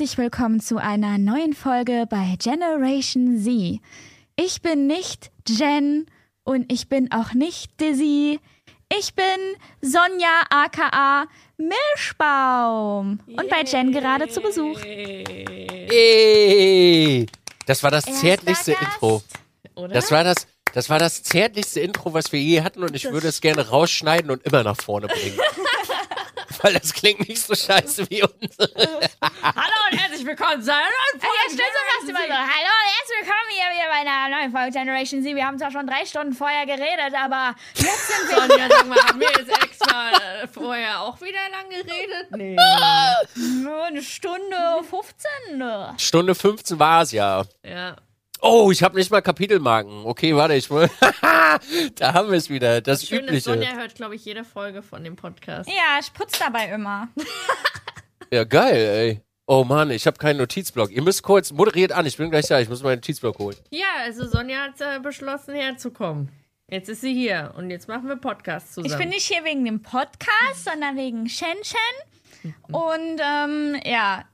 herzlich willkommen zu einer neuen Folge bei Generation Z. Ich bin nicht Jen und ich bin auch nicht Dizzy. Ich bin Sonja aka Milchbaum und bei Jen gerade zu Besuch. Ey, das war das Erster zärtlichste Gast. Intro. Oder? Das war das, das war das zärtlichste Intro, was wir je hatten und ich würde es gerne rausschneiden und immer nach vorne bringen. Weil das klingt nicht so scheiße wie unsere. Hallo und herzlich willkommen zu einer neuen Ja, Folge. stimmt, so. Hallo und herzlich willkommen hier wieder bei einer neuen Folge Generation Z. Wir haben zwar schon drei Stunden vorher geredet, aber jetzt sind wir Sonja, sag mal, haben wir jetzt extra äh, vorher auch wieder lang geredet? Nee. nur eine Stunde 15. ne? Stunde 15 war es ja. Ja. Oh, ich habe nicht mal Kapitelmarken. Okay, warte, ich will. da haben wir es wieder. Das Schön ist, Übliche. Sonja hört, glaube ich, jede Folge von dem Podcast. Ja, ich putze dabei immer. Ja, geil, ey. Oh Mann, ich habe keinen Notizblock. Ihr müsst kurz, moderiert an, ich bin gleich da, ich muss meinen Notizblock holen. Ja, also Sonja hat äh, beschlossen, herzukommen. Jetzt ist sie hier und jetzt machen wir Podcast zusammen. Ich bin nicht hier wegen dem Podcast, sondern wegen Shen Shen. Und ähm, ja,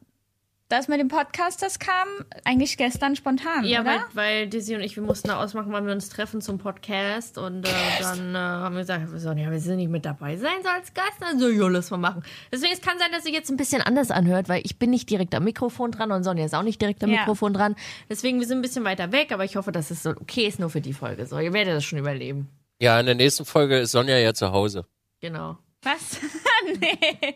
das mit dem Podcast, das kam eigentlich gestern spontan, ja, weil, oder? weil Dizzy und ich, wir mussten da ausmachen, wann wir uns treffen zum Podcast. Und äh, dann äh, haben wir gesagt, Sonja, wir sind nicht mit dabei sein so als Gast. Also, ja, lass mal machen. Deswegen, es kann sein, dass sich jetzt ein bisschen anders anhört, weil ich bin nicht direkt am Mikrofon dran und Sonja ist auch nicht direkt am Ja. Mikrofon dran. Deswegen, wir sind ein bisschen weiter weg, aber ich hoffe, dass es so okay ist nur für die Folge. So, ihr werdet das schon überleben. Ja, in der nächsten Folge ist Sonja ja zu Hause. Genau. Was? nee.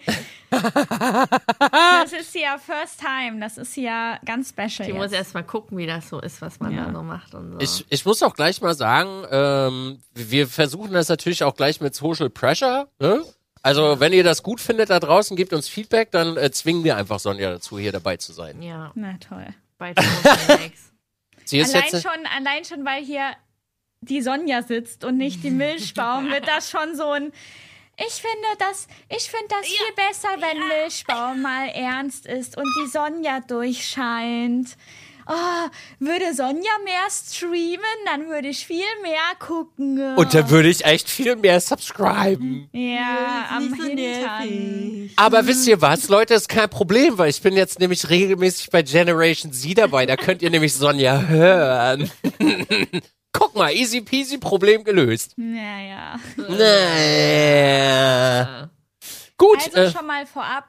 das ist ja First Time. Das ist ja ganz special. Ich muss erst mal gucken, wie das so ist, was man Ja. da so macht und so. Ich, ich muss auch gleich mal sagen, ähm, wir versuchen das natürlich auch gleich mit Social Pressure. Ne? Also, wenn ihr das gut findet da draußen, gebt uns Feedback, dann äh, zwingen wir einfach Sonja dazu, hier dabei zu sein. ja, Na toll. bei. Sie ist Allein jetzt, schon, allein schon, weil hier die Sonja sitzt und nicht die Milchbaum, wird das schon so ein. Ich finde das, ich finde das viel besser, wenn Milchbaum mal ernst ist und die Sonja durchscheint. Oh, würde Sonja mehr streamen, dann würde ich viel mehr gucken. und dann würde ich echt viel mehr subscriben. ja, am Hintern. Aber wisst ihr was, Leute, ist kein Problem, weil ich bin jetzt nämlich regelmäßig bei Generation Z dabei. Da könnt ihr nämlich Sonja hören. Guck mal, easy peasy, Problem gelöst. Naja. Naja. Gut, Also äh, schon mal vorab,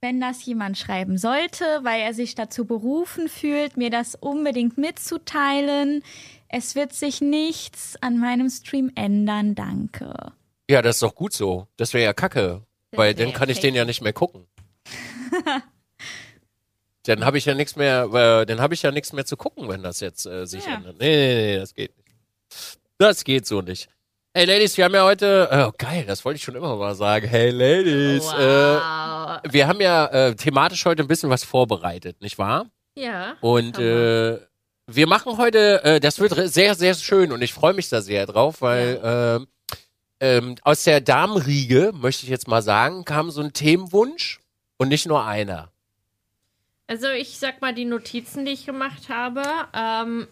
wenn das jemand schreiben sollte, weil er sich dazu berufen fühlt, mir das unbedingt mitzuteilen. Es wird sich nichts an meinem Stream ändern, danke. ja, das ist doch gut so. Das wäre ja kacke, weil wär dann kann ich den ja nicht mehr gucken. dann habe ich ja nichts mehr, äh, dann habe ich ja nichts mehr zu gucken, wenn das jetzt äh, sich Ja. ändert. Nee, nee, nee, das geht. Das geht so nicht. Hey Ladies, wir haben ja heute, oh geil, das wollte ich schon immer mal sagen. Hey Ladies, äh, Wow. wir haben ja äh, thematisch heute ein bisschen was vorbereitet, nicht wahr? ja. Und äh, wir machen heute, äh, das wird sehr, sehr schön und ich freue mich da sehr drauf, weil ähm, ähm, aus der Damenriege, möchte ich jetzt mal sagen, kam so ein Themenwunsch und nicht nur einer. Also ich sag mal, die Notizen, die ich gemacht habe, ähm,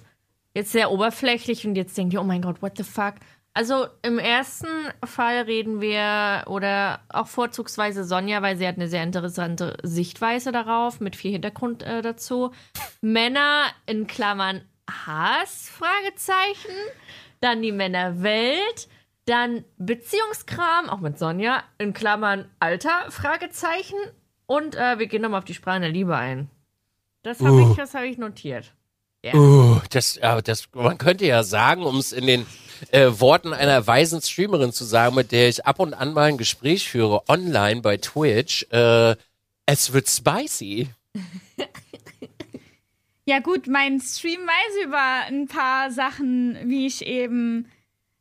jetzt sehr oberflächlich und jetzt denkt ihr, oh mein Gott, what the fuck. Also im ersten Fall reden wir, oder auch vorzugsweise Sonja, weil sie hat eine sehr interessante Sichtweise darauf, mit viel Hintergrund äh, dazu. Männer in Klammern Hass, Fragezeichen. Dann die Männerwelt. Dann Beziehungskram, auch mit Sonja, in Klammern Alter, Fragezeichen. Und äh, wir gehen nochmal auf die Sprache der Liebe ein. Das habe Uh. ich, das hab ich notiert. Uh, das, das, man könnte ja sagen, um es in den äh, Worten einer weisen Streamerin zu sagen, mit der ich ab und an mal ein Gespräch führe, online bei Twitch, äh, es wird spicy. Ja gut, mein Stream weiß über ein paar Sachen, wie ich eben,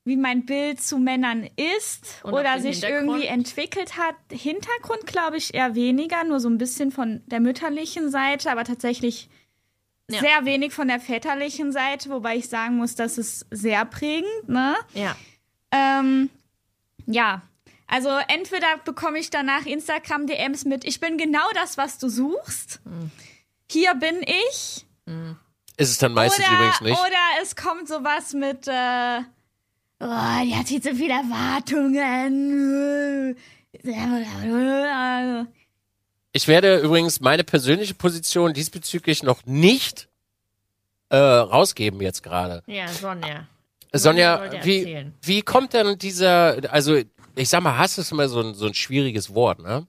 wie mein Bild zu Männern ist Und oder sich irgendwie entwickelt hat. Hintergrund glaube ich eher weniger, nur so ein bisschen von der mütterlichen Seite, aber tatsächlich Ja. sehr wenig von der väterlichen Seite, wobei ich sagen muss, das ist sehr prägend, ne? Ja. Ähm, ja. Also entweder bekomme ich danach Instagram-DMs mit, ich bin genau das, was du suchst. Hm. Hier bin ich. Ist es dann meistens oder, übrigens nicht. oder es kommt sowas mit, äh, oh, die hat jetzt so viele Erwartungen. Ich werde übrigens meine persönliche Position diesbezüglich noch nicht äh, rausgeben jetzt gerade. Ja, Sonja. Sonja, wollte wie, erzählen. wie kommt denn dieser, also ich sag mal, Hass ist immer so ein, so ein schwieriges Wort, ne?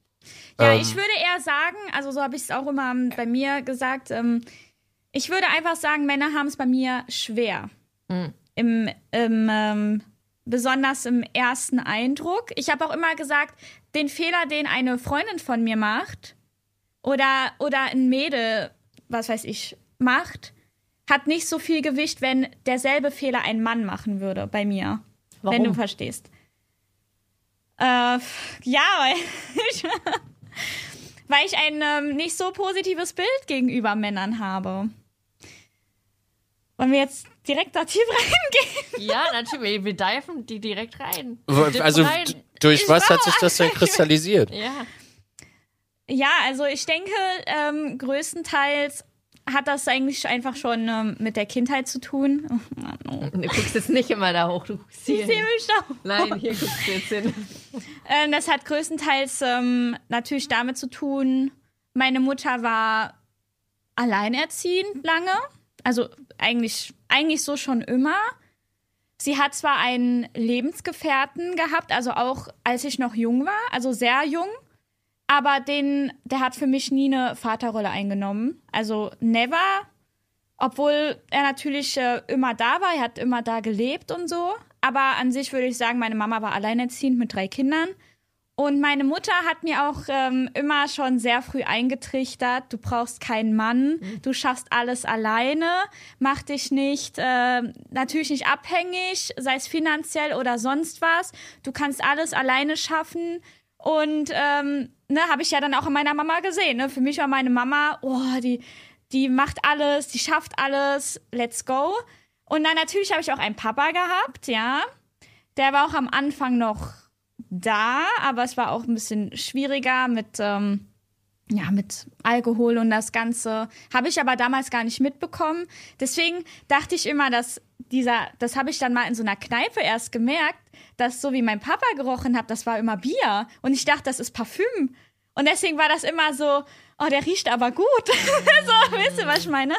Ja, Ähm. ich würde eher sagen, also so habe ich es auch immer ähm, bei mir gesagt, ähm, ich würde einfach sagen, Männer haben es bei mir schwer. Hm. Im, im ähm, besonders im ersten Eindruck. Ich habe auch immer gesagt, den Fehler, den eine Freundin von mir macht oder, oder ein Mädel, was weiß ich, macht, hat nicht so viel Gewicht, wenn derselbe Fehler ein Mann machen würde bei mir. Wenn du Warum? verstehst. Äh, ja, weil ich, weil ich ein ähm, nicht so positives Bild gegenüber Männern habe. Wollen wir jetzt direkt da tief reingehen? Ja, natürlich. Wir diven die direkt rein. Also rein. durch was hat sich das denn kristallisiert? Ja. Ja, also ich denke, ähm, größtenteils hat das eigentlich einfach schon ähm, mit der Kindheit zu tun. Oh Mann, oh. Du guckst jetzt nicht immer da hoch, du guckst hier. Ich sehe mich doch. Nein, hier guckst du jetzt hin. Ähm, das hat größtenteils ähm, natürlich damit zu tun, meine Mutter war alleinerziehend lange. Also eigentlich, eigentlich so schon immer. Sie hat zwar einen Lebensgefährten gehabt, also auch als ich noch jung war, also sehr jung, aber den, der hat für mich nie eine Vaterrolle eingenommen. Also never. Obwohl er natürlich äh, immer da war, er hat immer da gelebt und so. Aber an sich würde ich sagen, meine Mama war alleinerziehend mit drei Kindern. Und meine Mutter hat mir auch ähm, immer schon sehr früh eingetrichtert, du brauchst keinen Mann, du schaffst alles alleine, mach dich nicht, äh, natürlich nicht abhängig, sei es finanziell oder sonst was, du kannst alles alleine schaffen. Und ähm, ne, habe ich ja dann auch in meiner Mama gesehen. Ne? Für mich war meine Mama, oh, die, die macht alles, die schafft alles, let's go. Und dann natürlich habe ich auch einen Papa gehabt, ja. Der war auch am Anfang noch da, aber es war auch ein bisschen schwieriger mit, ähm, ja, mit Alkohol und das Ganze. Habe ich aber damals gar nicht mitbekommen. Deswegen dachte ich immer, dass dieser, das habe ich dann mal in so einer Kneipe erst gemerkt, dass so wie mein Papa gerochen hat, das war immer Bier. Und ich dachte, das ist Parfüm. Und deswegen war das immer so, oh, der riecht aber gut. so, weißt du, was ich meine?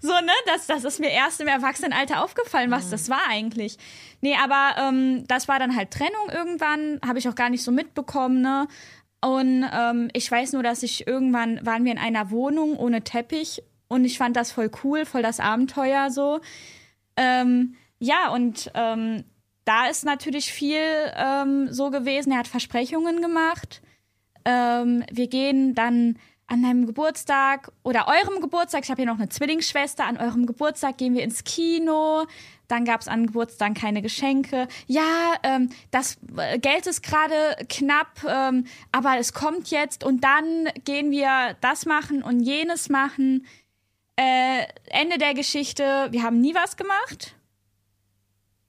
So, ne, das, das ist mir erst im Erwachsenenalter aufgefallen, was das war eigentlich. Nee, aber ähm, das war dann halt Trennung irgendwann, habe ich auch gar nicht so mitbekommen, ne? Und ähm, ich weiß nur, dass ich irgendwann waren wir in einer Wohnung ohne Teppich und ich fand das voll cool, voll das Abenteuer so. Ähm, ja, und ähm, da ist natürlich viel ähm, so gewesen. Er hat Versprechungen gemacht. Ähm, wir gehen dann an deinem Geburtstag oder eurem Geburtstag, ich habe hier noch eine Zwillingsschwester, an eurem Geburtstag gehen wir ins Kino. Dann gab es an Geburtstag keine Geschenke. Ja, ähm, das äh, Geld ist gerade knapp, ähm, aber es kommt jetzt und dann gehen wir das machen und jenes machen. Äh, Ende der Geschichte, wir haben nie was gemacht.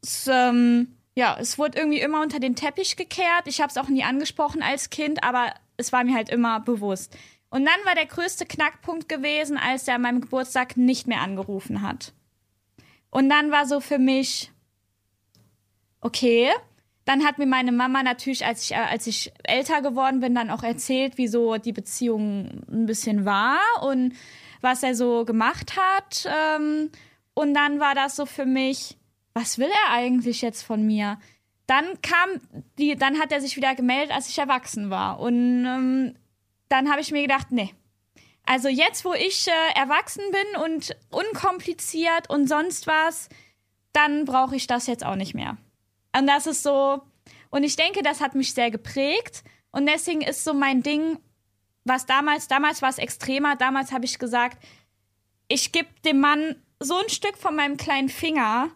Es, ähm, ja, es wurde irgendwie immer unter den Teppich gekehrt. Ich habe es auch nie angesprochen als Kind, aber es war mir halt immer bewusst. Und dann war der größte Knackpunkt gewesen, als er an meinem Geburtstag nicht mehr angerufen hat. Und dann war so für mich, okay. Dann hat mir meine Mama natürlich, als ich, äh, als ich älter geworden bin, dann auch erzählt, wieso die Beziehung ein bisschen war und was er so gemacht hat. Ähm, und dann war das so für mich, was will er eigentlich jetzt von mir? Dann kam die, dann hat er sich wieder gemeldet, als ich erwachsen war. Und ähm, dann habe ich mir gedacht, nee. Also jetzt, wo ich äh, erwachsen bin und unkompliziert und sonst was, dann brauche ich das jetzt auch nicht mehr. Und das ist so, und ich denke, das hat mich sehr geprägt. Und deswegen ist so mein Ding, was damals, damals war es extremer, damals habe ich gesagt, ich gebe dem Mann so ein Stück von meinem kleinen Finger.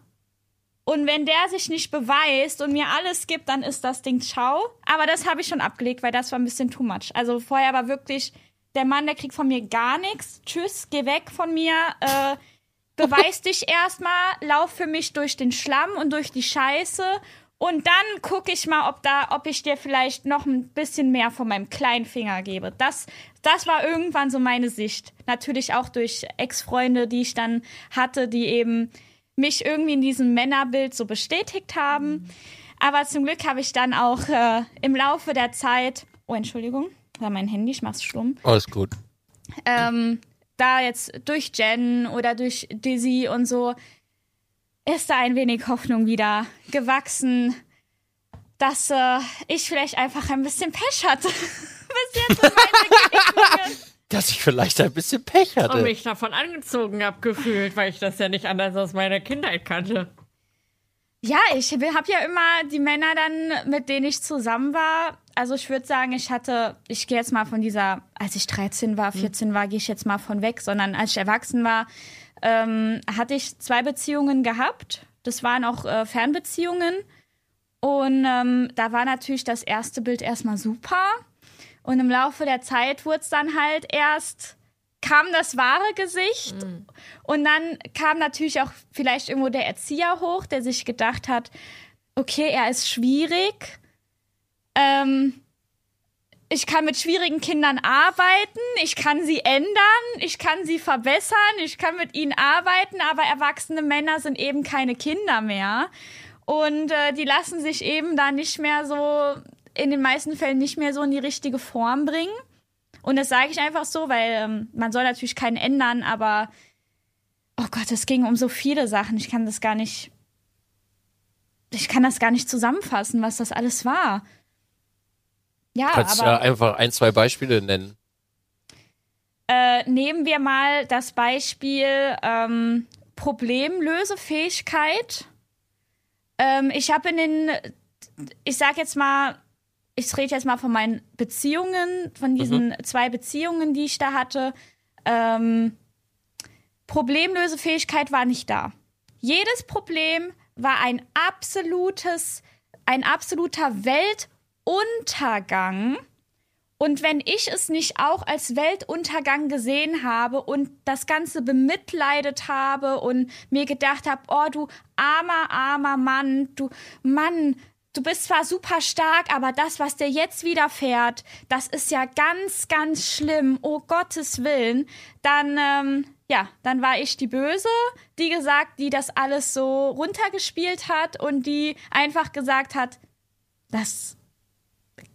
Und wenn der sich nicht beweist und mir alles gibt, dann ist das Ding ciao. Aber das habe ich schon abgelegt, weil das war ein bisschen too much. Also vorher war wirklich, der Mann, der kriegt von mir gar nichts. Tschüss, geh weg von mir. Äh, beweis dich erstmal, lauf für mich durch den Schlamm und durch die Scheiße. Und dann gucke ich mal, ob da, ob ich dir vielleicht noch ein bisschen mehr von meinem kleinen Finger gebe. Das, das war irgendwann so meine Sicht. Natürlich auch durch Ex-Freunde, die ich dann hatte, die eben mich irgendwie in diesem Männerbild so bestätigt haben. Aber zum Glück habe ich dann auch äh, im Laufe der Zeit, oh Entschuldigung, war mein Handy, ich mach's stumm. Alles gut. Ähm, da jetzt durch Jen oder durch Dizzy und so ist da ein wenig Hoffnung wieder gewachsen, dass äh, ich vielleicht einfach ein bisschen Pech hatte. Bis jetzt in meine. Dass ich vielleicht ein bisschen Pech Und hatte. mich davon angezogen hab gefühlt, weil ich das ja nicht anders aus meiner Kindheit kannte. Ja, ich habe ja immer die Männer dann, mit denen ich zusammen war. Also ich würde sagen, ich hatte, ich gehe jetzt mal von dieser, als ich 13 war, 14 war, gehe ich jetzt mal von weg, sondern als ich erwachsen war, ähm, hatte ich zwei Beziehungen gehabt. Das waren auch äh, Fernbeziehungen. Und ähm, da war natürlich das erste Bild erstmal super. Und im Laufe der Zeit wurde es dann halt erst, kam das wahre Gesicht. Und dann kam natürlich auch vielleicht irgendwo der Erzieher hoch, der sich gedacht hat, okay, er ist schwierig. Ähm, ich kann mit schwierigen Kindern arbeiten, ich kann sie ändern, ich kann sie verbessern, ich kann mit ihnen arbeiten, aber erwachsene Männer sind eben keine Kinder mehr. Und äh, die lassen sich eben da nicht mehr so, in den meisten Fällen nicht mehr so in die richtige Form bringen. Und das sage ich einfach so, weil ähm, man soll natürlich keinen ändern, aber oh Gott, es ging um so viele Sachen. Ich kann das gar nicht, ich kann das gar nicht zusammenfassen, was das alles war. Ja, Kannst aber ja einfach ein, zwei Beispiele nennen. äh, nehmen wir mal das Beispiel ähm, Problemlösefähigkeit. Ähm, ich habe in den, ich sag jetzt mal, ich rede jetzt mal von meinen Beziehungen, von diesen zwei Beziehungen, die ich da hatte. Ähm, Problemlösefähigkeit war nicht da. Jedes Problem war ein absolutes, ein absoluter Weltuntergang. Und wenn ich es nicht auch als Weltuntergang gesehen habe und das Ganze bemitleidet habe und mir gedacht habe, oh du armer, armer Mann, du Mann, du bist zwar super stark, aber das, was dir jetzt widerfährt, das ist ja ganz, ganz schlimm, oh Gottes Willen, dann, ähm, ja, dann war ich die Böse, die gesagt, die das alles so runtergespielt hat und die einfach gesagt hat, das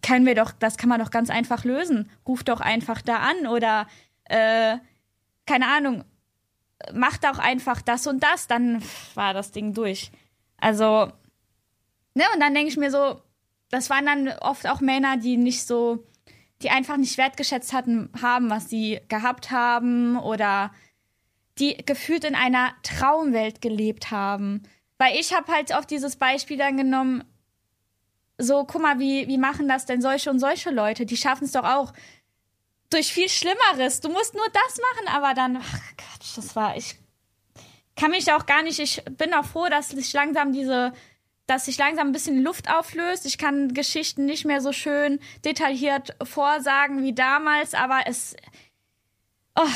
können wir doch, das kann man doch ganz einfach lösen. Ruf doch einfach da an oder äh, keine Ahnung, mach doch einfach das und das, dann war das Ding durch. Also, ne, und dann denke ich mir so, das waren dann oft auch Männer, die nicht so, die einfach nicht wertgeschätzt hatten, haben, was sie gehabt haben oder die gefühlt in einer Traumwelt gelebt haben. Weil ich habe halt auf dieses Beispiel dann genommen, so, guck mal, wie, wie machen das denn solche und solche Leute? Die schaffen es doch auch durch viel Schlimmeres. Du musst nur das machen, aber dann, ach Gott, das war, ich kann mich auch gar nicht, ich bin auch froh, dass sich langsam diese, dass sich langsam ein bisschen Luft auflöst. Ich kann Geschichten nicht mehr so schön detailliert vorsagen wie damals, aber es, oh,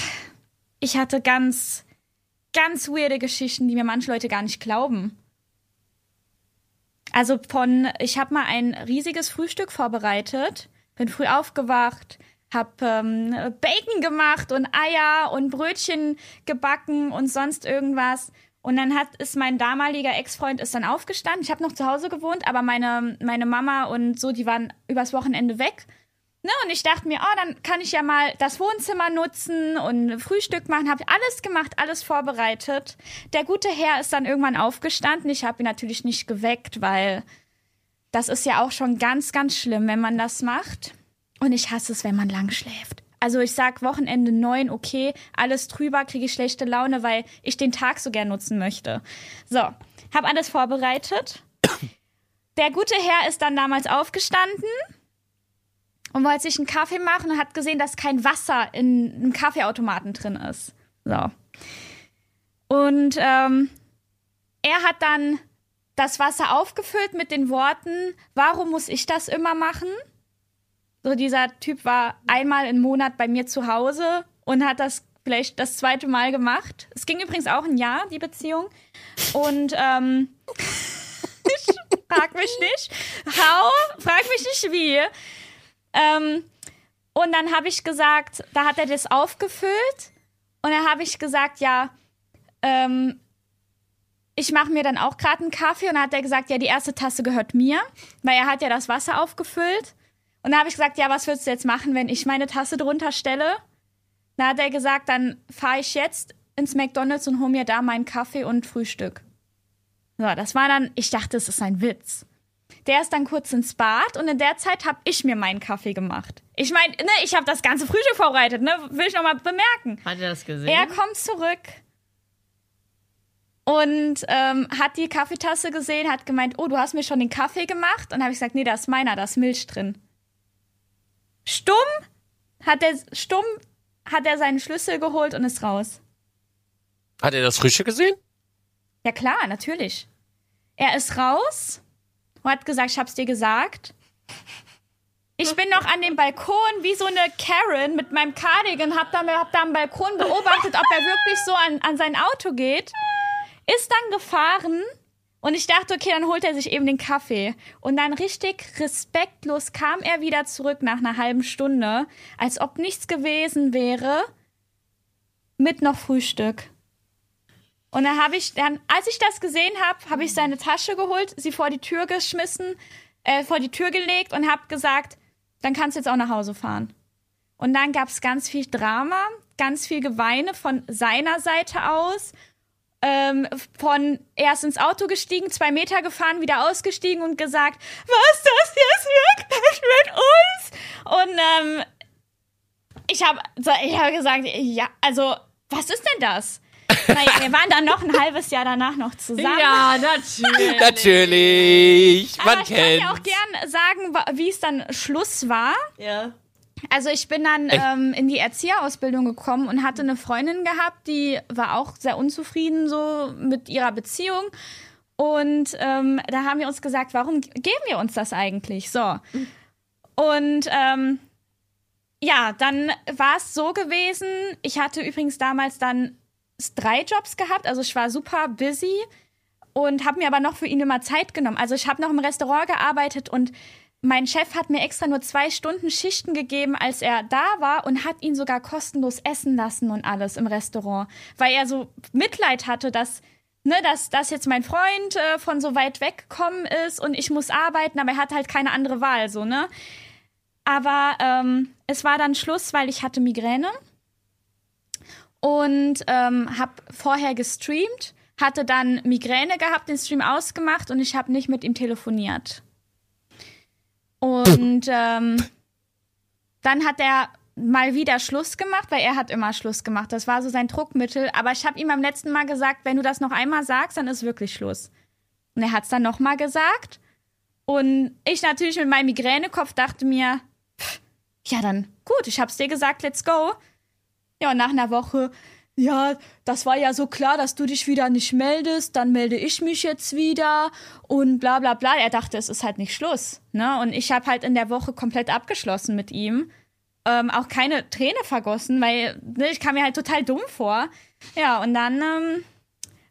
ich hatte ganz, ganz weirde Geschichten, die mir manche Leute gar nicht glauben. Also von, ich habe mal ein riesiges Frühstück vorbereitet, bin früh aufgewacht, hab ähm, Bacon gemacht und Eier und Brötchen gebacken und sonst irgendwas. Und dann hat ist mein damaliger Ex-Freund ist dann aufgestanden. Ich habe noch zu Hause gewohnt, aber meine meine Mama und so, die waren übers Wochenende weg. Ne, und ich dachte mir, oh, dann kann ich ja mal das Wohnzimmer nutzen und Frühstück machen. Habe alles gemacht, alles vorbereitet. Der gute Herr ist dann irgendwann aufgestanden. Ich habe ihn natürlich nicht geweckt, weil das ist ja auch schon ganz, ganz schlimm, wenn man das macht. Und ich hasse es, wenn man lang schläft. Also ich sag Wochenende neun, okay, alles drüber, kriege ich schlechte Laune, weil ich den Tag so gern nutzen möchte. So, habe alles vorbereitet. Der gute Herr ist dann damals aufgestanden und wollte sich einen Kaffee machen und hat gesehen, dass kein Wasser in einem Kaffeeautomaten drin ist. So. Und ähm, er hat dann das Wasser aufgefüllt mit den Worten, warum muss ich das immer machen? So, dieser Typ war einmal im Monat bei mir zu Hause und hat das vielleicht das zweite Mal gemacht. Es ging übrigens auch ein Jahr, die Beziehung. Und ähm, ich frag mich nicht, how, frag mich nicht wie. Ähm, und dann habe ich gesagt, da hat er das aufgefüllt und dann habe ich gesagt, ja, ähm, ich mache mir dann auch gerade einen Kaffee und dann hat er gesagt, ja, die erste Tasse gehört mir, weil er hat ja das Wasser aufgefüllt. Und da habe ich gesagt, ja, was würdest du jetzt machen, wenn ich meine Tasse drunter stelle? Da hat er gesagt, dann fahre ich jetzt ins McDonalds und hole mir da meinen Kaffee und Frühstück. So, das war dann, ich dachte, es ist ein Witz. Der ist dann kurz ins Bad und in der Zeit habe ich mir meinen Kaffee gemacht. Ich meine, ne, ich habe das ganze Frühstück vorbereitet, ne, will ich noch mal bemerken. Hat er das gesehen? Er kommt zurück und ähm, hat die Kaffeetasse gesehen, hat gemeint, oh, du hast mir schon den Kaffee gemacht. Und habe ich gesagt, nee, da ist meiner, da ist Milch drin. Stumm hat er, stumm hat er seinen Schlüssel geholt und ist raus. Hat er das Frische gesehen? Ja klar, natürlich. Er ist raus und hat gesagt, ich hab's dir gesagt. Ich bin noch an dem Balkon wie so eine Karen mit meinem Cardigan, hab da, hab da am Balkon beobachtet, ob er wirklich so an, an sein Auto geht. Ist dann gefahren und ich dachte, okay, dann holt er sich eben den Kaffee. Und dann richtig respektlos kam er wieder zurück nach einer halben Stunde, als ob nichts gewesen wäre, mit noch Frühstück. Und dann habe ich dann, als ich das gesehen habe, habe ich seine Tasche geholt, sie vor die Tür geschmissen, äh, vor die Tür gelegt und habe gesagt, dann kannst du jetzt auch nach Hause fahren. Und dann gab es ganz viel Drama, ganz viel Geweine von seiner Seite aus. Ähm, von erst ins Auto gestiegen, zwei Meter gefahren, wieder ausgestiegen und gesagt, was das jetzt wirklich mit uns? Und ähm, ich habe ich hab gesagt, ja, also was ist denn das? Naja, wir waren dann noch ein halbes Jahr danach noch zusammen. Ja, natürlich. Natürlich. Man Aber ich kann kennt. dir auch gern sagen, wie es dann Schluss war. Ja. Also ich bin dann ähm, in die Erzieherausbildung gekommen und hatte eine Freundin gehabt, die war auch sehr unzufrieden so mit ihrer Beziehung. Und ähm, da haben wir uns gesagt, warum geben wir uns das eigentlich? So. Und ähm, ja, dann war es so gewesen. Ich hatte übrigens damals dann drei Jobs gehabt, also ich war super busy und habe mir aber noch für ihn immer Zeit genommen. Also ich habe noch im Restaurant gearbeitet und mein Chef hat mir extra nur zwei Stunden Schichten gegeben, als er da war und hat ihn sogar kostenlos essen lassen und alles im Restaurant, weil er so Mitleid hatte, dass ne, dass, dass jetzt mein Freund äh, von so weit weg gekommen ist und ich muss arbeiten, aber er hat halt keine andere Wahl, so ne. Aber ähm, es war dann Schluss, weil ich hatte Migräne und ähm, habe vorher gestreamt, hatte dann Migräne gehabt, den Stream ausgemacht und ich habe nicht mit ihm telefoniert. Und ähm, dann hat er mal wieder Schluss gemacht, weil er hat immer Schluss gemacht. Das war so sein Druckmittel. Aber ich habe ihm beim letzten Mal gesagt, wenn du das noch einmal sagst, dann ist wirklich Schluss. Und er hat es dann noch mal gesagt. Und ich natürlich mit meinem Migränekopf dachte mir, pff, ja dann gut, ich hab's dir gesagt, let's go. Ja, und nach einer Woche, ja, das war ja so klar, dass du dich wieder nicht meldest, dann melde ich mich jetzt wieder und bla bla bla. Er dachte, es ist halt nicht Schluss. Ne? Und ich habe halt in der Woche komplett abgeschlossen mit ihm. Ähm, auch keine Träne vergossen, weil ne, ich kam mir halt total dumm vor. Ja, und dann ähm,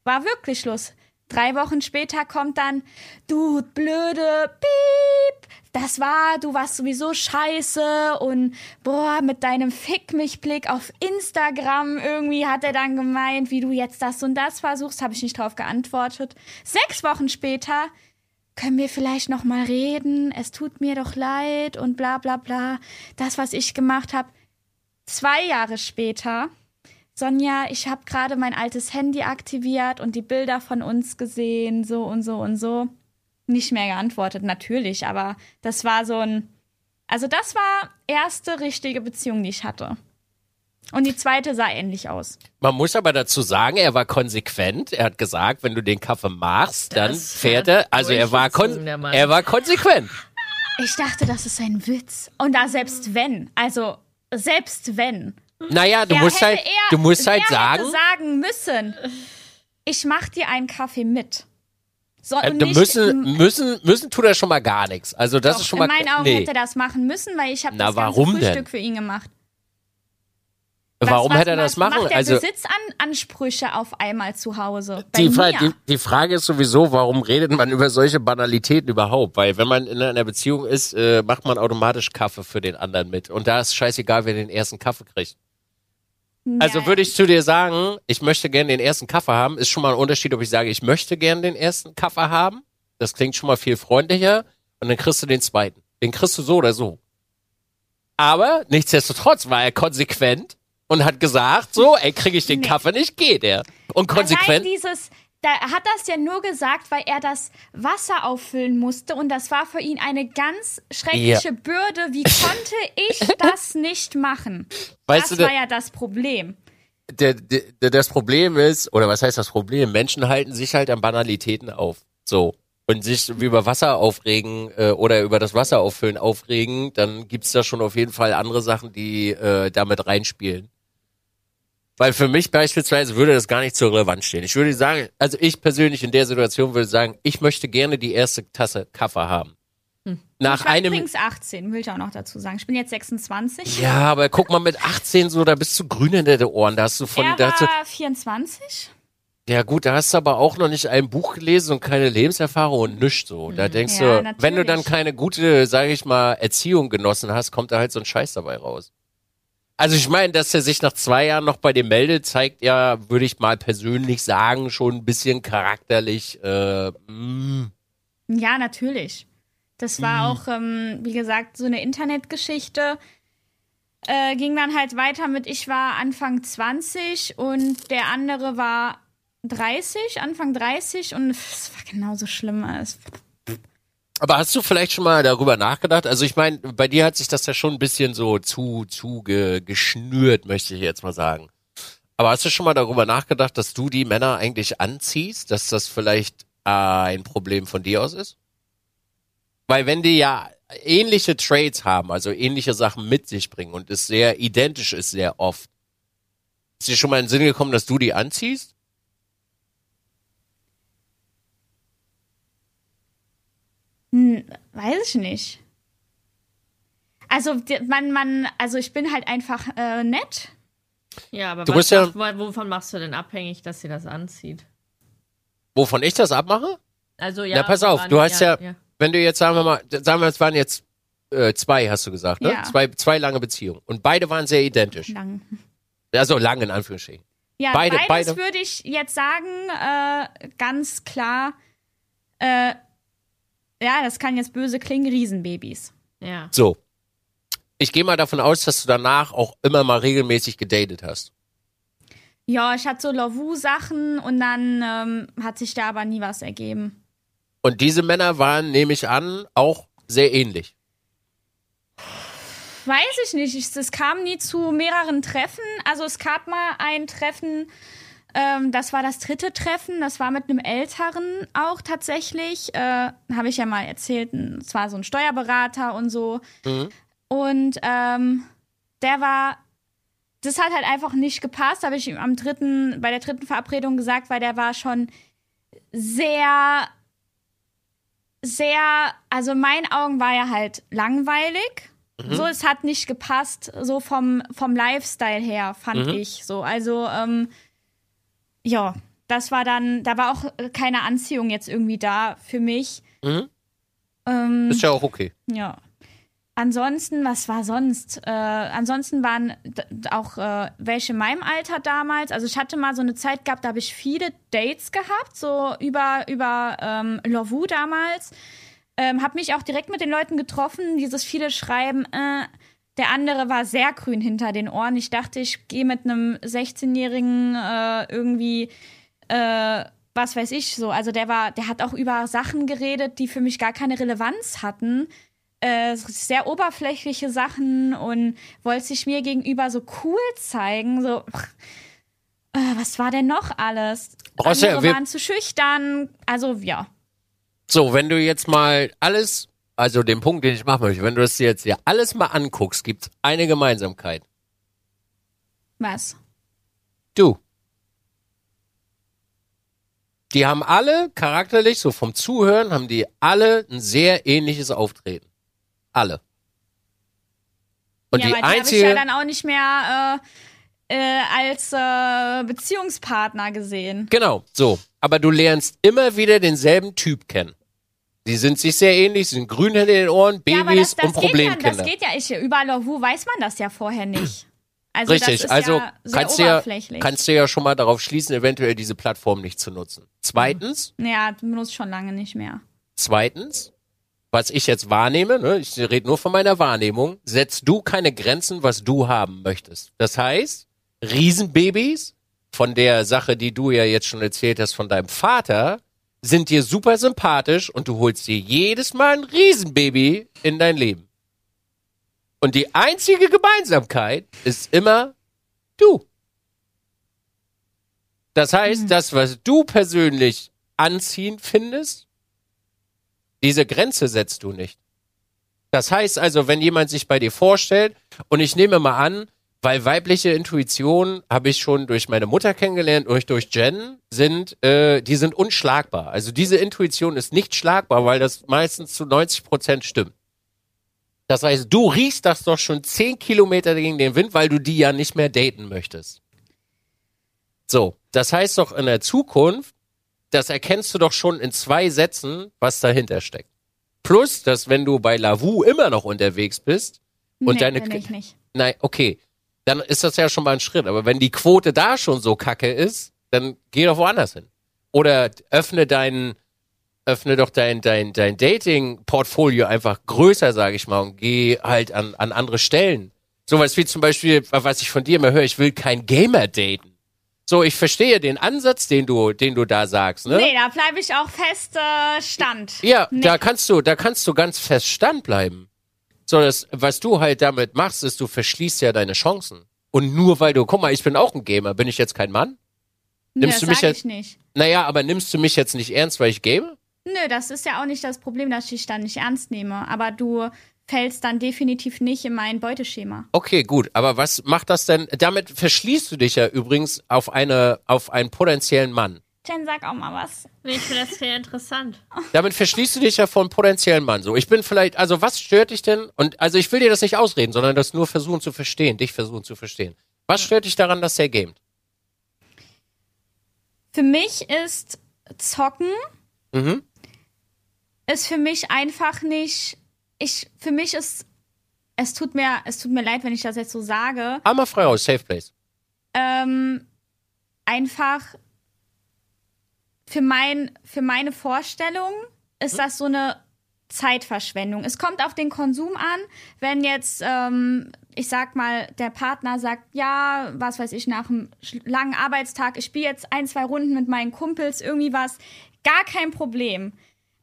war wirklich Schluss. Drei Wochen später kommt dann, du blöde Piep, das war, du warst sowieso scheiße und boah, mit deinem Fick mich Blick auf Instagram irgendwie hat er dann gemeint, wie du jetzt das und das versuchst, habe ich nicht drauf geantwortet. Sechs Wochen später können wir vielleicht noch mal reden, es tut mir doch leid und bla bla bla, das, was ich gemacht habe. Zwei Jahre später Sonja, ich habe gerade mein altes Handy aktiviert und die Bilder von uns gesehen, so und so und so. Nicht mehr geantwortet, natürlich, aber das war so ein. Also, das war erste richtige Beziehung, die ich hatte. Und die zweite sah ähnlich aus. Man muss aber dazu sagen, er war konsequent. Er hat gesagt, wenn du den Kaffee machst, dann Das fährt hat er. Also er war, kon er war konsequent. Ich dachte, das ist ein Witz. Und da selbst wenn, also selbst wenn. Naja, du Er musst halt, eher- du musst halt er sagen, Hätte sagen müssen, ich mach dir einen Kaffee mit. So, äh, nicht, müssen, müssen, müssen tut er schon mal gar nichts. Also das Doch, ist schon mal. in meinen Augen nee. hätte er das machen müssen, weil ich habe das ganze warum Frühstück denn? für ihn gemacht. Was- Warum was- hätte er das was machen? Macht der Also Besitzansprüche auf einmal zu Hause? Bei die, mir. Fra die, die Frage ist sowieso, warum redet man über solche Banalitäten überhaupt? Weil wenn man in einer Beziehung ist, äh, macht man automatisch Kaffee für den anderen mit. Und da ist scheißegal, wer den ersten Kaffee kriegt. Also würde ich zu dir sagen, ich möchte gerne den ersten Kaffee haben, ist schon mal ein Unterschied, ob ich sage, ich möchte gerne den ersten Kaffee haben. Das klingt schon mal viel freundlicher. Und dann kriegst du den zweiten. Den kriegst du so oder so. Aber nichtsdestotrotz war er konsequent und hat gesagt, so, ey, kriege ich den Nee. Kaffee nicht, geht er. Und konsequent. Allein dieses, da hat das ja nur gesagt, weil er das Wasser auffüllen musste und das war für ihn eine ganz schreckliche Bürde. Wie konnte ich das nicht machen? Weißt das du, war der- ja das Problem. der, der, das Problem ist, oder was heißt das Problem? Menschen halten sich halt an Banalitäten auf. So. Und sich über Wasser aufregen äh, oder über das Wasser auffüllen aufregen, dann gibt's da schon auf jeden Fall andere Sachen, die äh, damit reinspielen. Weil für mich beispielsweise würde das gar nicht zur Relevanz stehen. Ich würde sagen, also ich persönlich in der Situation würde sagen, ich möchte gerne die erste Tasse Kaffee haben. Nach ich war einem übrigens 18, will ich auch noch dazu sagen. Ich bin jetzt 26. ja, aber guck mal, mit 18 so, da bist du grün hinter den Ohren. Da hast du von, er da hast du, war 24. Ja gut, da hast du aber auch noch nicht ein Buch gelesen und keine Lebenserfahrung und nichts so. Da denkst Ja, du, wenn du dann natürlich. keine gute, sage ich mal, Erziehung genossen hast, kommt da halt so ein Scheiß dabei raus. Also ich meine, dass er sich nach zwei Jahren noch bei dir meldet, zeigt ja, würde ich mal persönlich sagen, schon ein bisschen charakterlich. Äh, mm. Ja, natürlich. Das war auch, ähm, wie gesagt, so eine Internetgeschichte. Äh, ging dann halt weiter mit, ich war Anfang 20 und der andere war 30, Anfang 30 und es war genauso schlimm. Es Aber hast du vielleicht schon mal darüber nachgedacht? Also ich meine, bei dir hat sich das ja schon ein bisschen so zu, zu ge, geschnürt, möchte ich jetzt mal sagen. Aber hast du schon mal darüber nachgedacht, dass du die Männer eigentlich anziehst, dass das vielleicht äh, ein Problem von dir aus ist? Weil wenn die ja ähnliche Traits haben, also ähnliche Sachen mit sich bringen und es sehr identisch ist sehr oft, ist dir schon mal in den Sinn gekommen, dass du die anziehst? Weiß ich nicht. Also man, man, also ich bin halt einfach äh, nett. Ja, aber Du was ja- wovon machst du denn abhängig, dass sie das anzieht? Wovon ich das abmache? Also ja. Na, pass auf, du hast ja, wenn du jetzt, sagen wir mal, sagen wir, es waren jetzt äh, zwei, hast du gesagt, ne? Ja. Zwei, zwei lange Beziehungen. Und beide waren sehr identisch. Lang. Also lang in Anführungsstrichen. Ja, Beide- beides beide. würde ich jetzt sagen, äh, ganz klar. Äh, ja, das kann jetzt böse klingen, Riesenbabys. Ja. So. Ich gehe mal davon aus, dass du danach auch immer mal regelmäßig gedatet hast. Ja, ich hatte so Lavu-Sachen und dann ähm, hat sich da aber nie was ergeben. Und diese Männer waren, nehme ich an, auch sehr ähnlich. Weiß ich nicht. Ich, es kam nie zu mehreren Treffen. Also es gab mal ein Treffen, ähm, das war das dritte Treffen. Das war mit einem Älteren auch tatsächlich. Äh, Habe ich ja mal erzählt. Es war so ein Steuerberater und so. Und ähm, der war, das hat halt einfach nicht gepasst. Habe ich ihm am dritten, bei der dritten Verabredung gesagt, weil der war schon sehr, sehr, also in meinen Augen war er halt langweilig. So, es hat nicht gepasst, so vom, vom Lifestyle her, fand ich so. Also, ähm, ja, das war dann, da war auch äh, keine Anziehung jetzt irgendwie da für mich. Mhm. Ähm, Ist ja auch okay. ja. Ansonsten, was war sonst? Äh, ansonsten waren auch äh, welche in meinem Alter damals. Also ich hatte mal so eine Zeit gehabt, da habe ich viele Dates gehabt, so über, über ähm, Lovoo damals. Ähm, habe mich auch direkt mit den Leuten getroffen, dieses viele Schreiben, äh, der andere war sehr grün hinter den Ohren. Ich dachte, ich gehe mit einem 16-Jährigen äh, irgendwie äh, was weiß ich so. Also der war, der hat auch über Sachen geredet, die für mich gar keine Relevanz hatten. Äh, sehr oberflächliche Sachen und wollte sich mir gegenüber so cool zeigen. So, äh, was war denn noch alles? Andere wir- waren zu schüchtern. Also ja. So, wenn du jetzt mal alles, also den Punkt, den ich machen möchte, wenn du das dir jetzt hier alles mal anguckst, gibt's eine Gemeinsamkeit. Was? Du. Die haben alle charakterlich, so vom Zuhören, haben die alle ein sehr ähnliches Auftreten. Alle. Und ja, die aber die habe ich einzige, ja dann auch nicht mehr äh, äh, als äh, Beziehungspartner gesehen. genau, so. Aber du lernst immer wieder denselben Typ kennen. Die sind sich sehr ähnlich, sind grün hinter den Ohren, ja, aber Babys das, das und geht ja, Problemkinder. das geht ja, ich, über Lovoo weiß man das ja vorher nicht. Also Richtig, das ist also ja kannst, du ja, kannst du ja schon mal darauf schließen, eventuell diese Plattform nicht zu nutzen. Zweitens, ja, du benutzt schon lange nicht mehr. zweitens, was ich jetzt wahrnehme, ne, ich rede nur von meiner Wahrnehmung, setzt du keine Grenzen, was du haben möchtest. Das heißt, Riesenbabys von der Sache, die du ja jetzt schon erzählt hast von deinem Vater, sind dir super sympathisch und du holst dir jedes Mal ein Riesenbaby in dein Leben. Und die einzige Gemeinsamkeit ist immer du. Das heißt, das, was du persönlich anziehend findest, diese Grenze setzt du nicht. Das heißt also, wenn jemand sich bei dir vorstellt, und ich nehme mal an, weil weibliche Intuition habe ich schon durch meine Mutter kennengelernt, durch, durch Jen, sind, äh, die sind unschlagbar. Also diese Intuition ist nicht schlagbar, weil das meistens zu 90 Prozent stimmt. Das heißt, du riechst das doch schon 10 Kilometer gegen den Wind, weil du die ja nicht mehr daten möchtest. So, das heißt doch in der Zukunft, das erkennst du doch schon in zwei Sätzen, was dahinter steckt. Plus, dass wenn du bei Lavu immer noch unterwegs bist und nee, deine kenn ich nicht. Nein, okay. Dann ist das ja schon mal ein Schritt. Aber wenn die Quote da schon so kacke ist, dann geh doch woanders hin. Oder öffne deinen, öffne doch dein, dein, dein Dating-Portfolio einfach größer, sage ich mal, und geh halt an, an andere Stellen. Sowas wie zum Beispiel, was ich von dir immer höre, ich will kein Gamer daten. So, ich verstehe den Ansatz, den du, den du da sagst, ne? Nee, da bleibe ich auch fest äh, Stand. Ja, Nee. da kannst du, da kannst du ganz fest stand bleiben. So, das, was du halt damit machst, ist, du verschließt ja deine Chancen. Und nur weil du, guck mal, ich bin auch ein Gamer, bin ich jetzt kein Mann? Nimmst das du mich jetzt- ich nicht. Naja, aber nimmst du mich jetzt nicht ernst, weil ich game? Nö, das ist ja auch nicht das Problem, dass ich dich dann nicht ernst nehme. Aber du fällst dann definitiv nicht in mein Beuteschema. Okay, gut, aber was macht das denn? Damit verschließt du dich ja übrigens auf eine, auf einen potenziellen Mann. Jen, sag auch mal was. Nee, ich finde das sehr interessant. Damit verschließt du dich ja von potenziellen Mann. So, ich bin vielleicht, also was stört dich denn? Und also ich will dir das nicht ausreden, sondern das nur versuchen zu verstehen, dich versuchen zu verstehen. Was stört dich daran, dass der gamet? Für mich ist Zocken Mhm. ist für mich einfach nicht. Ich, für mich ist. Es tut mir, es tut mir leid, wenn ich das jetzt so sage. Einmal frei aus, Safe Place. ähm, einfach für, mein, für meine Vorstellung ist das so eine Zeitverschwendung. Es kommt auf den Konsum an, wenn jetzt, ähm, ich sag mal, der Partner sagt, ja, was weiß ich, nach einem langen Arbeitstag, ich spiele jetzt ein, zwei Runden mit meinen Kumpels, irgendwie was, gar kein Problem.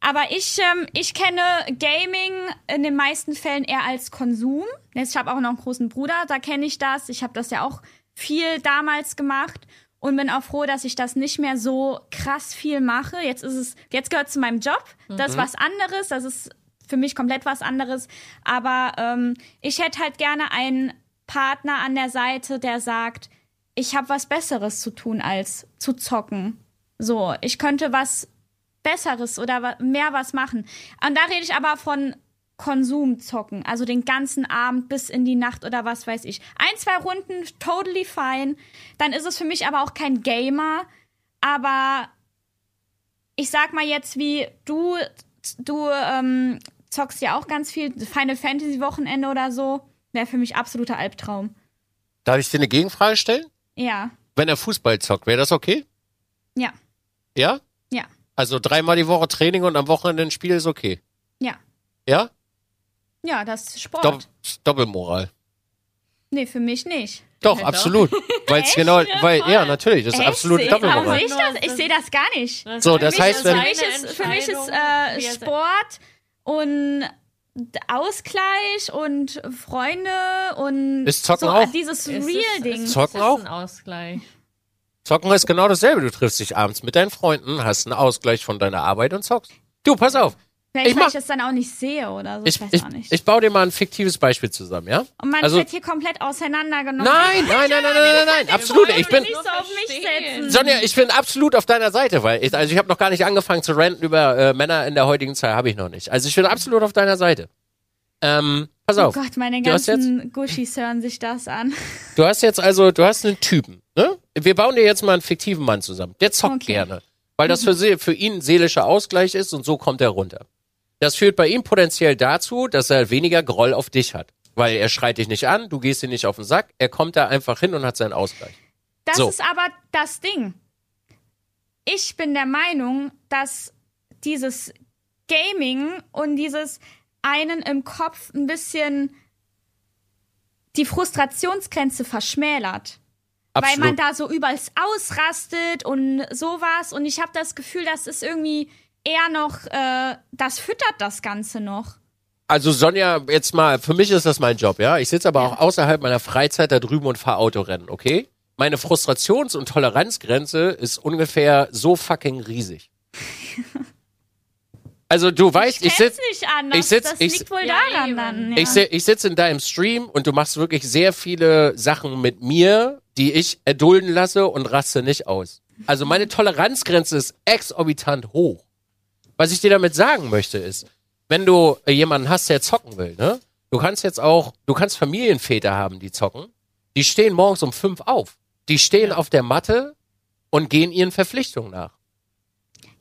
Aber ich, ähm, ich kenne Gaming in den meisten Fällen eher als Konsum. Jetzt, ich habe auch noch einen großen Bruder, da kenne ich das. Ich habe das ja auch viel damals gemacht und bin auch froh, dass ich das nicht mehr so krass viel mache. Jetzt ist es, jetzt gehört zu meinem Job. Das ist was anderes. Das ist für mich komplett was anderes. Aber ähm, ich hätte halt gerne einen Partner an der Seite, der sagt, ich habe was Besseres zu tun als zu zocken. So, ich könnte was Besseres oder mehr was machen. Und da rede ich aber von Konsum zocken, also den ganzen Abend bis in die Nacht oder was weiß ich. Ein, zwei Runden, totally fine. Dann ist es für mich aber auch kein Gamer. Aber ich sag mal jetzt, wie du, du ähm, zockst ja auch ganz viel, Final Fantasy Wochenende oder so, wäre für mich absoluter Albtraum. Darf ich dir eine Gegenfrage stellen? Ja, Wenn er Fußball zockt, wäre das okay? ja, Ja? ja, Also dreimal die Woche Training und am Wochenende ein Spiel ist okay. ja. Ja? Ja, das ist Sport. Dopp Doppelmoral. Nee, für mich nicht. Doch, Ja, absolut. Weil es genau, weil, ja, natürlich, das ist Echt? absolut Doppelmoral. sehe ich das? Ich sehe das gar nicht. So, das Für mich heißt, ist- wenn- für mich ist, für mich ist äh, Sport und Ausgleich und Freunde und Ist Zocken so, auch? dieses Real-Ding. es Zocken ist auch? ein Ausgleich. Zocken ist genau dasselbe. Du triffst dich abends mit deinen Freunden, hast einen Ausgleich von deiner Arbeit und zockst. Du, pass auf. Vielleicht, ich weil mach- ich es dann auch nicht sehe oder so. Ich, Ich, weiß ich, auch nicht. ich baue dir mal ein fiktives Beispiel zusammen, ja? und man also- wird hier komplett auseinandergenommen. Nein, nein, nein, nein, nein, nein, nein, absolut. Ich bin, nicht so auf mich setzen. Sonja, ich bin absolut auf deiner Seite, weil ich, also ich habe noch gar nicht angefangen zu ranten über äh, Männer in der heutigen Zeit, habe ich noch nicht. Also ich bin absolut auf deiner Seite. Ähm, pass Oh auf. Gott, meine ganzen Gushis hören sich das an. Du hast jetzt also, du hast einen Typen, ne? Wir bauen dir jetzt mal einen fiktiven Mann zusammen. Der zockt Okay. gerne, weil das für, für ihn ein seelischer Ausgleich ist und so kommt er runter. Das führt bei ihm potenziell dazu, dass er weniger Groll auf dich hat, weil er schreit dich nicht an, du gehst ihn nicht auf den Sack, er kommt da einfach hin und hat seinen Ausgleich. Das So. ist aber das Ding. Ich bin der Meinung, dass dieses Gaming und dieses einen im Kopf ein bisschen die Frustrationsgrenze verschmälert. Absolut. Weil man da so überall ausrastet und sowas. Und ich habe das Gefühl, das ist irgendwie eher noch, äh, das füttert das Ganze noch. Also Sonja, jetzt mal, für mich ist das mein Job, ja. Ich sitze aber auch außerhalb meiner Freizeit da drüben und fahre Autorennen, okay? Meine Frustrations- und Toleranzgrenze ist ungefähr so fucking riesig. Also du weißt, ich, ich sitze ich sitz- das ich- liegt wohl Ja, daran eben. dann. Ja. Ich, ich sitze in deinem Stream und du machst wirklich sehr viele Sachen mit mir, die ich erdulden lasse und raste nicht aus. Also meine Toleranzgrenze ist exorbitant hoch. Was ich dir damit sagen möchte ist, wenn du jemanden hast, der zocken will, ne? Du kannst jetzt auch, du kannst Familienväter haben, die zocken. Die stehen morgens um fünf auf. Die stehen auf der Matte und gehen ihren Verpflichtungen nach.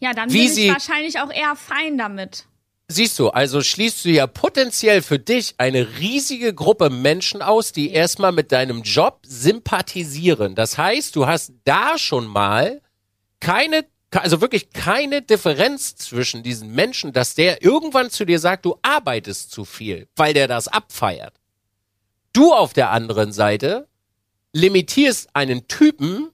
ja, dann wie bin sie- ich wahrscheinlich auch eher fein damit. Siehst du, also schließt du ja potenziell für dich eine riesige Gruppe Menschen aus, die erstmal mit deinem Job sympathisieren. Das heißt, du hast da schon mal keine, also wirklich keine Differenz zwischen diesen Menschen, dass der irgendwann zu dir sagt, du arbeitest zu viel, weil der das abfeiert. Du auf der anderen Seite limitierst einen Typen,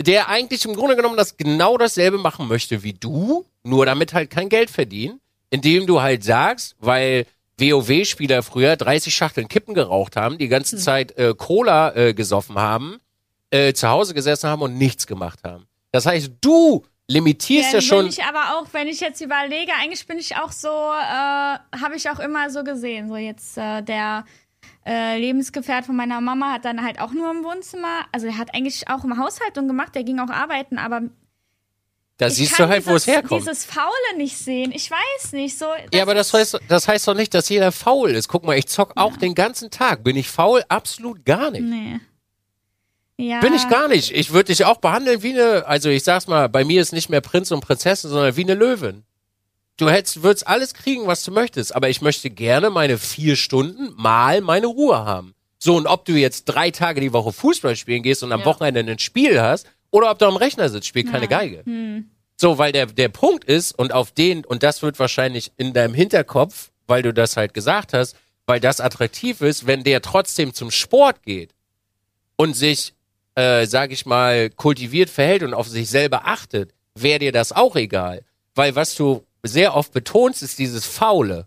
der eigentlich im Grunde genommen das genau dasselbe machen möchte wie du, nur damit halt kein Geld verdienen, indem du halt sagst, weil WoW-Spieler früher 30 Schachteln Kippen geraucht haben, die ganze Zeit äh, Cola äh, gesoffen haben, äh, zu Hause gesessen haben und nichts gemacht haben. Das heißt, du limitierst ja Dann schon. bin ich aber auch, wenn ich jetzt überlege, eigentlich bin ich auch so, äh, habe ich auch immer so gesehen. So jetzt äh, der äh, Lebensgefährt von meiner Mama hat dann halt auch nur im Wohnzimmer, also er hat eigentlich auch im Haushaltung gemacht, der ging auch arbeiten, aber Da siehst du halt, wo es herkommt. Dieses Faule nicht sehen. Ich weiß nicht so. Ja, aber das heißt, das heißt doch nicht, dass jeder faul ist. Guck mal, ich zock auch den ganzen Tag. Bin ich faul? Absolut gar nicht. Nee. Ja. Bin ich gar nicht. Ich würde dich auch behandeln wie eine, also ich sag's mal, bei mir ist nicht mehr Prinz und Prinzessin, sondern wie eine Löwin. Du hättest, würdest alles kriegen, was du möchtest, aber ich möchte gerne meine vier Stunden mal meine Ruhe haben. So, und ob du jetzt drei Tage die Woche Fußball spielen gehst und am Ja. Wochenende ein Spiel hast, oder ob du am Rechner sitzt, spielt keine Geige. So, weil der, der Punkt ist, und auf den, und das wird wahrscheinlich in deinem Hinterkopf, weil du das halt gesagt hast, weil das attraktiv ist, wenn der trotzdem zum Sport geht und sich, äh, sag ich mal, kultiviert verhält und auf sich selber achtet, wäre dir das auch egal. Weil was du sehr oft betonst, ist dieses Faule.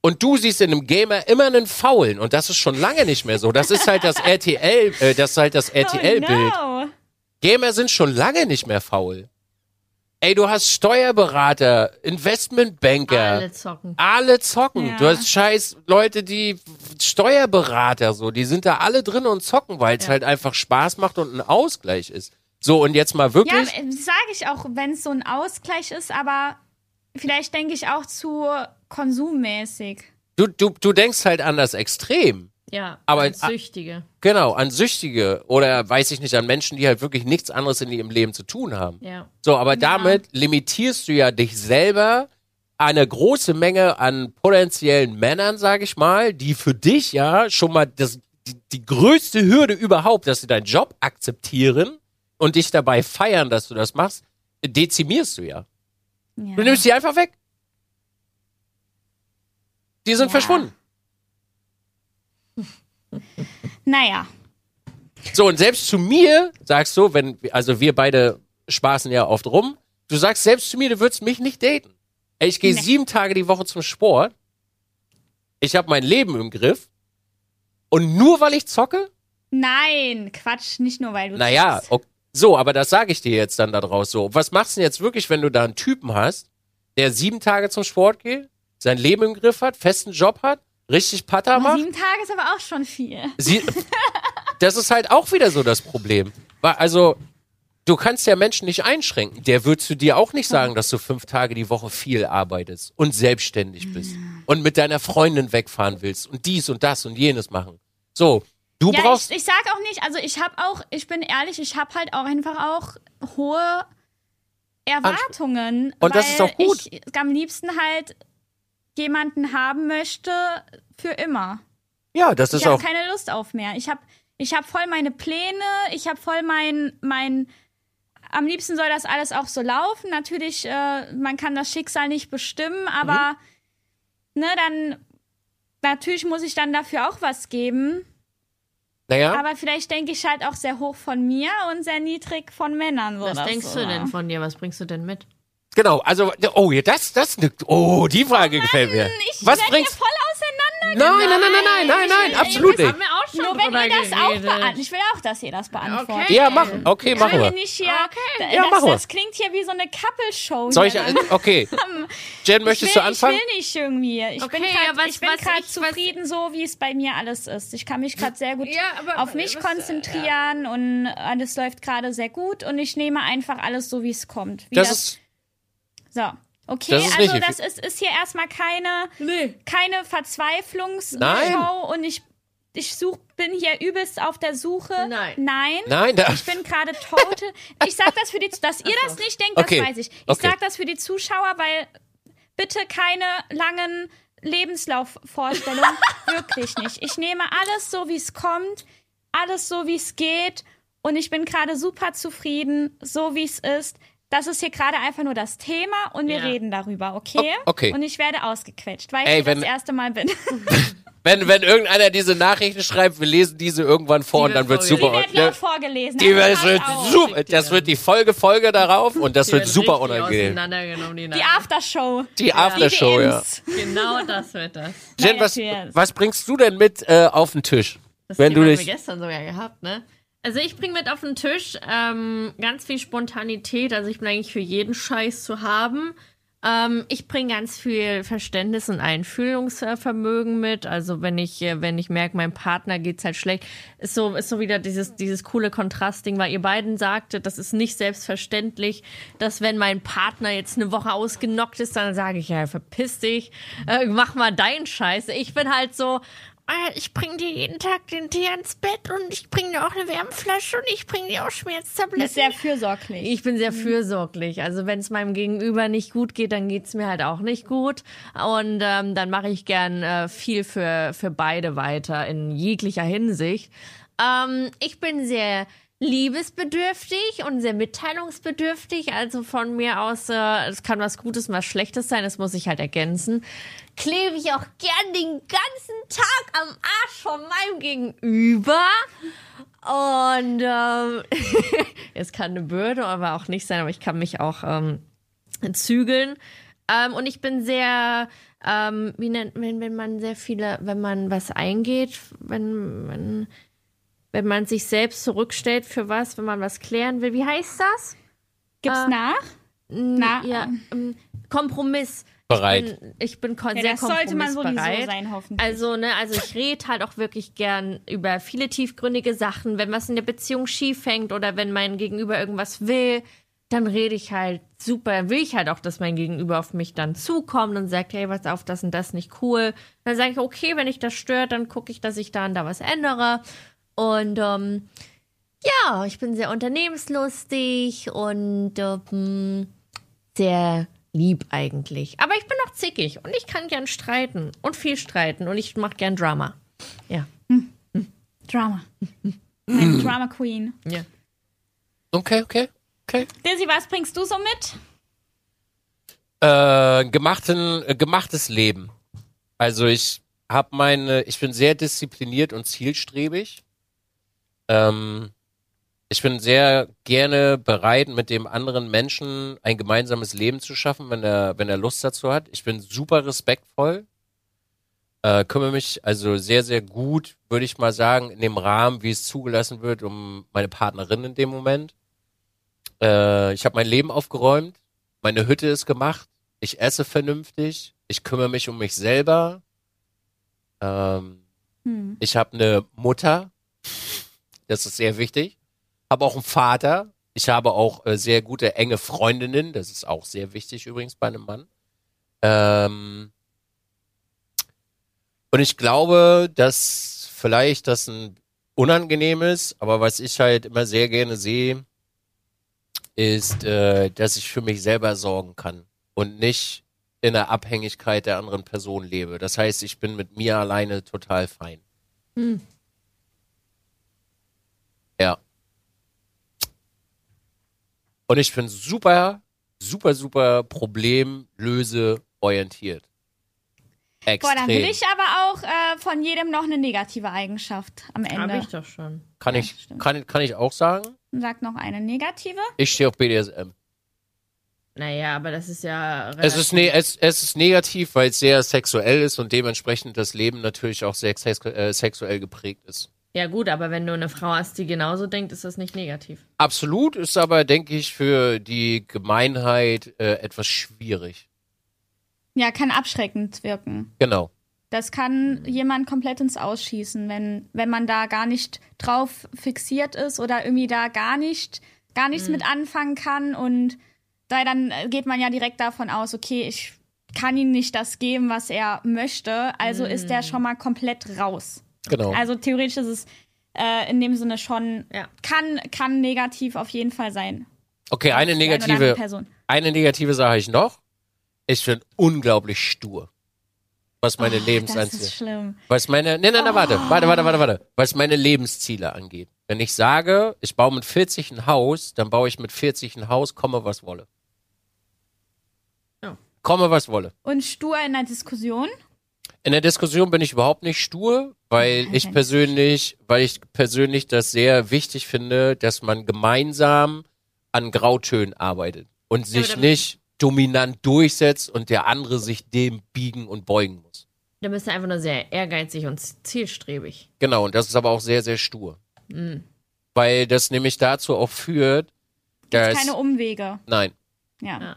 Und du siehst in einem Gamer immer einen Faulen und das ist schon lange nicht mehr so. Das ist halt das RTL, äh, das ist halt das RTL-Bild. Oh, no. Gamer sind schon lange nicht mehr faul. Ey, du hast Steuerberater, Investmentbanker, Alle zocken. alle zocken. Ja. Du hast scheiß Leute, die Steuerberater so, die sind da alle drin und zocken, weil es Ja. halt einfach Spaß macht und ein Ausgleich ist. So, und jetzt mal Ja, wirklich. sage ich auch, wenn es so ein Ausgleich ist, aber vielleicht denke ich auch zu konsummäßig. du, du, du denkst halt an das Extrem. Ja, Aber- als Süchtige. Genau, an Süchtige oder weiß ich nicht, an Menschen, die halt wirklich nichts anderes in ihrem Leben zu tun haben. Ja. So, aber damit limitierst du ja dich selber eine große Menge an potenziellen Männern, sage ich mal, die für dich ja schon mal das, die, die größte Hürde überhaupt, dass sie deinen Job akzeptieren und dich dabei feiern, dass du das machst, dezimierst du ja. Ja. Du nimmst die einfach weg. Die sind Ja. verschwunden. Naja, So, und selbst zu mir sagst du, wenn, also wir beide spaßen ja oft rum, du sagst selbst zu mir, du würdest mich nicht daten. Ey, ich gehe Nee. sieben Tage die Woche zum Sport. Ich habe mein Leben im Griff. Und nur weil ich zocke? nein, Quatsch, nicht nur weil du Naja, zockst. ok- so, aber das sage ich dir jetzt dann da draus so. Was machst du denn jetzt wirklich, wenn du da einen Typen hast, der sieben Tage zum Sport geht, sein Leben im Griff hat, festen Job hat, richtig Patter macht? sieben Tage ist aber auch schon viel. Sie, das ist halt auch wieder so das Problem. Weil, also, du kannst ja Menschen nicht einschränken. Der wird zu dir auch nicht sagen, dass du fünf Tage die Woche viel arbeitest und selbstständig bist und mit deiner Freundin wegfahren willst und dies und das und jenes machen. So, du Ja, brauchst. ich, ich sag auch nicht, also ich habe auch, ich bin ehrlich, ich habe halt auch einfach auch hohe Erwartungen. Und das ist auch gut. Ich am liebsten halt jemanden haben möchte für immer. ja, das Ich ist habe auch. keine Lust auf mehr. Ich habe ich hab voll meine Pläne, ich habe voll mein, mein am liebsten soll das alles auch so laufen. Natürlich, äh, man kann das Schicksal nicht bestimmen, aber Mhm. ne, dann natürlich muss ich dann dafür auch was geben. Naja, Aber vielleicht denke ich halt auch sehr hoch von mir und sehr niedrig von Männern. So Was das denkst so. du denn von dir? Was bringst du denn mit? Genau. Also, oh, ja, das, das, oh, die Frage gefällt mir. Ich Was bringst hier voll auseinander. Nein, nein, nein, nein, nein, nein, nein, absolut nicht. haben wir auch schon Nur wenn ihr das auch geredet. beantwortet. Ich will auch, dass ihr das beantwortet. Okay. Ja, machen. Okay, machen wir nicht hier. Okay. Ja, das, machen wir. das klingt hier wie so eine Couple-Show. Soll ich, hier. okay. Jen, möchtest will, du anfangen? Ich will nicht irgendwie. Ich Okay, bin ja, gerade bin was zufrieden, so wie es bei mir alles ist. Ich kann mich gerade sehr gut Ja, aber auf mich was, äh, konzentrieren und alles läuft gerade sehr gut und ich nehme einfach alles so, wie es kommt. Wie Das das, ist, so. Okay, das also richtig. das ist, ist hier erstmal keine, Nee. keine Nein. Verzweiflungsshow und ich, ich such, bin hier übelst auf der Suche. Nein. Nein. nein, da, Ich bin gerade total. Ich sag das für die, dass ihr das nicht denkt, Okay. das weiß ich. Ich Okay. sag das für die Zuschauer, weil bitte keine langen Lebenslaufvorstellungen. Wirklich nicht. Ich nehme alles so, wie es kommt, alles so, wie es geht. Und ich bin gerade super zufrieden, so wie es ist. Das ist hier gerade einfach nur das Thema und wir Ja. reden darüber, okay? O- okay. Und ich werde ausgequetscht, weil ich Ey, wenn- das erste Mal bin. wenn, wenn irgendeiner diese Nachrichten schreibt, wir lesen diese irgendwann vor und wird dann wird vorgelesen. super. Die wird laut vorgelesen. Die also das wird super. Das wird die Folge Folge darauf und das Die wird super unangenehm. die Die. Aftershow. Die Aftershow, ja. Genau das wird das. Jen, was, was bringst du denn mit äh, auf den Tisch? Das Wenn Thema du haben dich- wir gestern sogar gehabt, ne? Also ich bringe mit auf den Tisch ähm, ganz viel Spontanität. Also ich bin eigentlich für jeden Scheiß zu haben. Ähm, ich bringe ganz viel Verständnis und Einfühlungsvermögen mit. Also wenn ich, äh, wenn ich merke, meinem Partner geht's halt schlecht, ist so, ist so wieder dieses, dieses coole Kontrastding, weil ihr beiden sagtet, das ist nicht selbstverständlich, dass wenn mein Partner jetzt eine Woche ausgenockt ist, dann sage ich, ja, verpiss dich, äh, mach mal deinen Scheiß. Ich bin halt so, ich bring dir jeden Tag den Tee ans Bett und ich bring dir auch eine Wärmflasche und ich bring dir auch Das Schmerztabletten. ist sehr fürsorglich. Ich bin sehr fürsorglich. Also wenn es meinem Gegenüber nicht gut geht, dann geht's mir halt auch nicht gut. Und ähm, dann mache ich gern äh, viel für, für beide weiter in jeglicher Hinsicht. Ähm, ich bin sehr liebesbedürftig und sehr mitteilungsbedürftig. Also von mir aus, äh, es kann was Gutes was Schlechtes sein, das muss ich halt ergänzen. Klebe ich auch gern den ganzen Tag am Arsch von meinem Gegenüber. Und ähm, es kann eine Bürde, aber auch nicht sein, aber ich kann mich auch ähm, zügeln. Ähm, und ich bin sehr, ähm, wie nennt wenn, wenn man sehr viele, wenn man was eingeht, wenn, wenn, wenn man sich selbst zurückstellt für was, wenn man was klären will, wie heißt das? Gibt's äh, nach? Na, Ja, ähm, Kompromiss. Bereit. Ich bin, ich bin Ja, sehr das sollte man sowieso sein, hoffentlich. Also, ne, also ich rede halt auch wirklich gern über viele tiefgründige Sachen. Wenn was in der Beziehung schief hängt oder wenn mein Gegenüber irgendwas will, dann rede ich halt super. Dann will ich halt auch, dass mein Gegenüber auf mich dann zukommt und sagt, hey, was auf das und das nicht cool. Dann sage ich, okay, wenn ich das stört, dann gucke ich, dass ich da und da was ändere. Und ähm, ja, ich bin sehr unternehmenslustig und ähm, sehr lieb eigentlich. Aber ich bin auch zickig und ich kann gern streiten und viel streiten und ich mache gern Drama. Ja. Drama. Eine Drama Queen. ja. Okay, okay, okay. Dizzy, was bringst du so mit? Äh, gemachten, äh, gemachtes Leben. Also ich habe meine, ich bin sehr diszipliniert und zielstrebig. Ähm, ich bin sehr gerne bereit, mit dem anderen Menschen ein gemeinsames Leben zu schaffen, wenn er, wenn er Lust dazu hat. Ich bin super respektvoll. Äh, kümmere mich also sehr, sehr gut, würde ich mal sagen, in dem Rahmen, wie es zugelassen wird, um meine Partnerin in dem Moment. Äh, ich habe mein Leben aufgeräumt. Meine Hütte ist gemacht. Ich esse vernünftig. Ich kümmere mich um mich selber. Ähm, Hm. ich habe eine Mutter. Das ist sehr wichtig. Habe auch einen Vater. Ich habe auch äh, sehr gute, enge Freundinnen. Das ist auch sehr wichtig übrigens bei einem Mann. Ähm, und ich glaube, dass vielleicht das ein unangenehm ist, aber was ich halt immer sehr gerne sehe, ist, äh, dass ich für mich selber sorgen kann und nicht in der Abhängigkeit der anderen Person lebe. Das heißt, ich bin mit mir alleine total fein. Hm. Ja. Und ich bin super, super, super problemlöseorientiert. Extrem. Boah, dann will ich aber auch äh, von jedem noch eine negative Eigenschaft am Habe Ende. ich doch schon. kann, Ja, ich, stimmt. kann, kann ich auch sagen? Sag noch eine negative. Ich stehe auf BDSM. Naja, aber das ist ja. Es ist, ne, es, es ist negativ, weil es sehr sexuell ist und dementsprechend das Leben natürlich auch sehr sex äh, sexuell geprägt ist. Ja, gut, aber wenn du eine Frau hast, die genauso denkt, ist das nicht negativ. Absolut ist aber, denke ich, für die Gemeinheit äh, etwas schwierig. Ja, kann abschreckend wirken. Genau. Das kann jemand komplett ins Ausschießen, wenn, wenn man da gar nicht drauf fixiert ist oder irgendwie da gar nicht, gar nichts mit anfangen kann und da dann äh, geht man ja direkt davon aus, okay, ich kann ihm nicht das geben, was er möchte, also ist der schon mal komplett raus. Genau. Also theoretisch ist es äh, in dem Sinne schon, Ja. kann, kann negativ auf jeden Fall sein. Okay, eine eine negative, Person. eine negative Sache ich noch. Ich bin unglaublich stur. Was meine Oh, Das Lebensanziehung. ist schlimm. Was meine, nee, nee, nee, warte, warte, warte, warte, warte. Was meine Lebensziele angeht. Wenn ich sage, ich baue mit 40 ein Haus, dann baue ich mit 40 ein Haus, komme was wolle. Ja. Komme was wolle. Und stur in der Diskussion. In der Diskussion bin ich überhaupt nicht stur, weil Ja, ich persönlich, weil ich persönlich das sehr wichtig finde, dass man gemeinsam an Grautönen arbeitet und sich da- nicht dominant durchsetzt und der andere sich dem biegen und beugen muss. Da bist du einfach nur sehr ehrgeizig und zielstrebig. Genau, und das ist aber auch sehr, sehr stur. Mhm. Weil das nämlich dazu auch führt, dass. Keine Umwege. nein. Ja. Ja.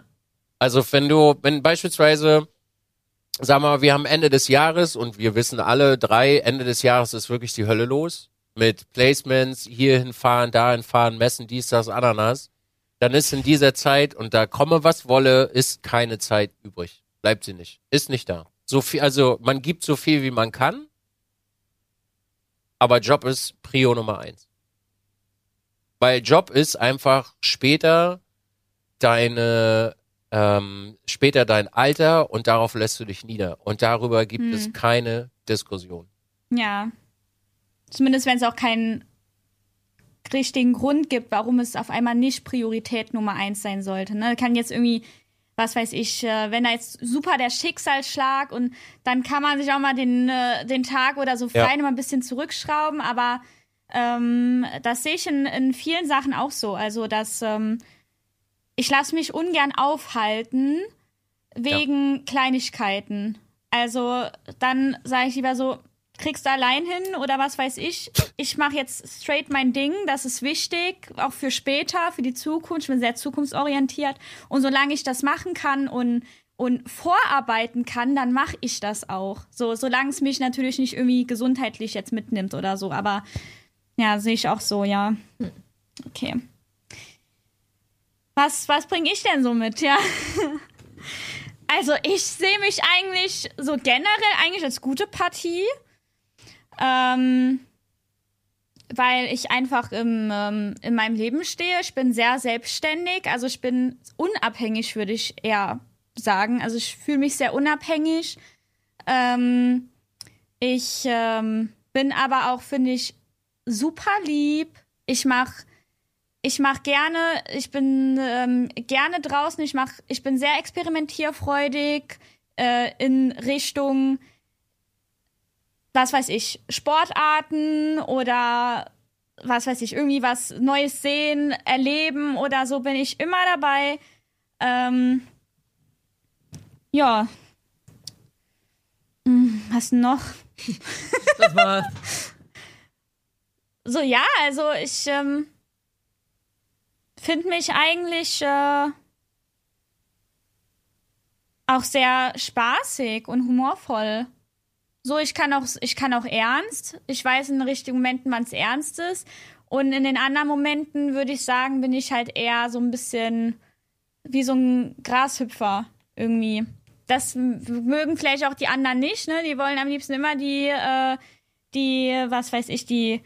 Also wenn du, wenn beispielsweise, sagen wir mal, wir haben Ende des Jahres und wir wissen alle drei, Ende des Jahres ist wirklich die Hölle los. Mit Placements, hierhin fahren, dahin fahren, messen, dies, das, Ananas. Dann ist in dieser Zeit, und da komme was wolle, ist keine Zeit übrig. Bleibt sie nicht. Ist nicht da. So viel, also man gibt so viel, wie man kann. Aber Job ist Prio Nummer eins. Weil Job ist einfach später deine, ähm, später dein Alter und darauf lässt du dich nieder. Und darüber gibt Hm. es keine Diskussion. Ja. Zumindest wenn es auch keinen richtigen Grund gibt, warum es auf einmal nicht Priorität Nummer eins sein sollte. Ne? Kann jetzt irgendwie, was weiß ich, äh, wenn da jetzt super der Schicksalsschlag und dann kann man sich auch mal den, äh, den Tag oder so Ja. frei noch mal ein bisschen zurückschrauben, aber ähm, das sehe ich in, in vielen Sachen auch so. Also, dass ähm, ich lasse mich ungern aufhalten wegen Kleinigkeiten. Also dann sage ich lieber so, kriegst du allein hin oder was weiß ich. Ich mache jetzt straight mein Ding, das ist wichtig, auch für später, für die Zukunft. Ich bin sehr zukunftsorientiert. Und solange ich das machen kann und, und vorarbeiten kann, dann mache ich das auch. So, solange es mich natürlich nicht irgendwie gesundheitlich jetzt mitnimmt oder so. Aber ja, sehe ich auch so, ja. Okay. Was, was bringe ich denn so mit, ja? Also ich sehe mich eigentlich so generell eigentlich als gute Partie, ähm, weil ich einfach im, ähm, in meinem Leben stehe. Ich bin sehr selbstständig, also ich bin unabhängig, würde ich eher sagen. Also ich fühle mich sehr unabhängig. Ähm, ich ähm, bin aber auch, finde ich, super lieb. Ich mache ich mache gerne, ich bin ähm, gerne draußen, ich mach, ich bin sehr experimentierfreudig äh, in Richtung, was weiß ich, Sportarten oder was weiß ich, irgendwie was Neues sehen, erleben oder so bin ich immer dabei. Ähm, ja. Hm, was noch? Das war's. So, ja, also ich ähm, finde mich eigentlich äh, auch sehr spaßig und humorvoll. So, ich kann auch, ich kann auch ernst. Ich weiß in den richtigen Momenten, wann es ernst ist. Und in den anderen Momenten würde ich sagen, bin ich halt eher so ein bisschen wie so ein Grashüpfer irgendwie. Das mögen vielleicht auch die anderen nicht, ne? Die wollen am liebsten immer die, äh, die, was weiß ich, die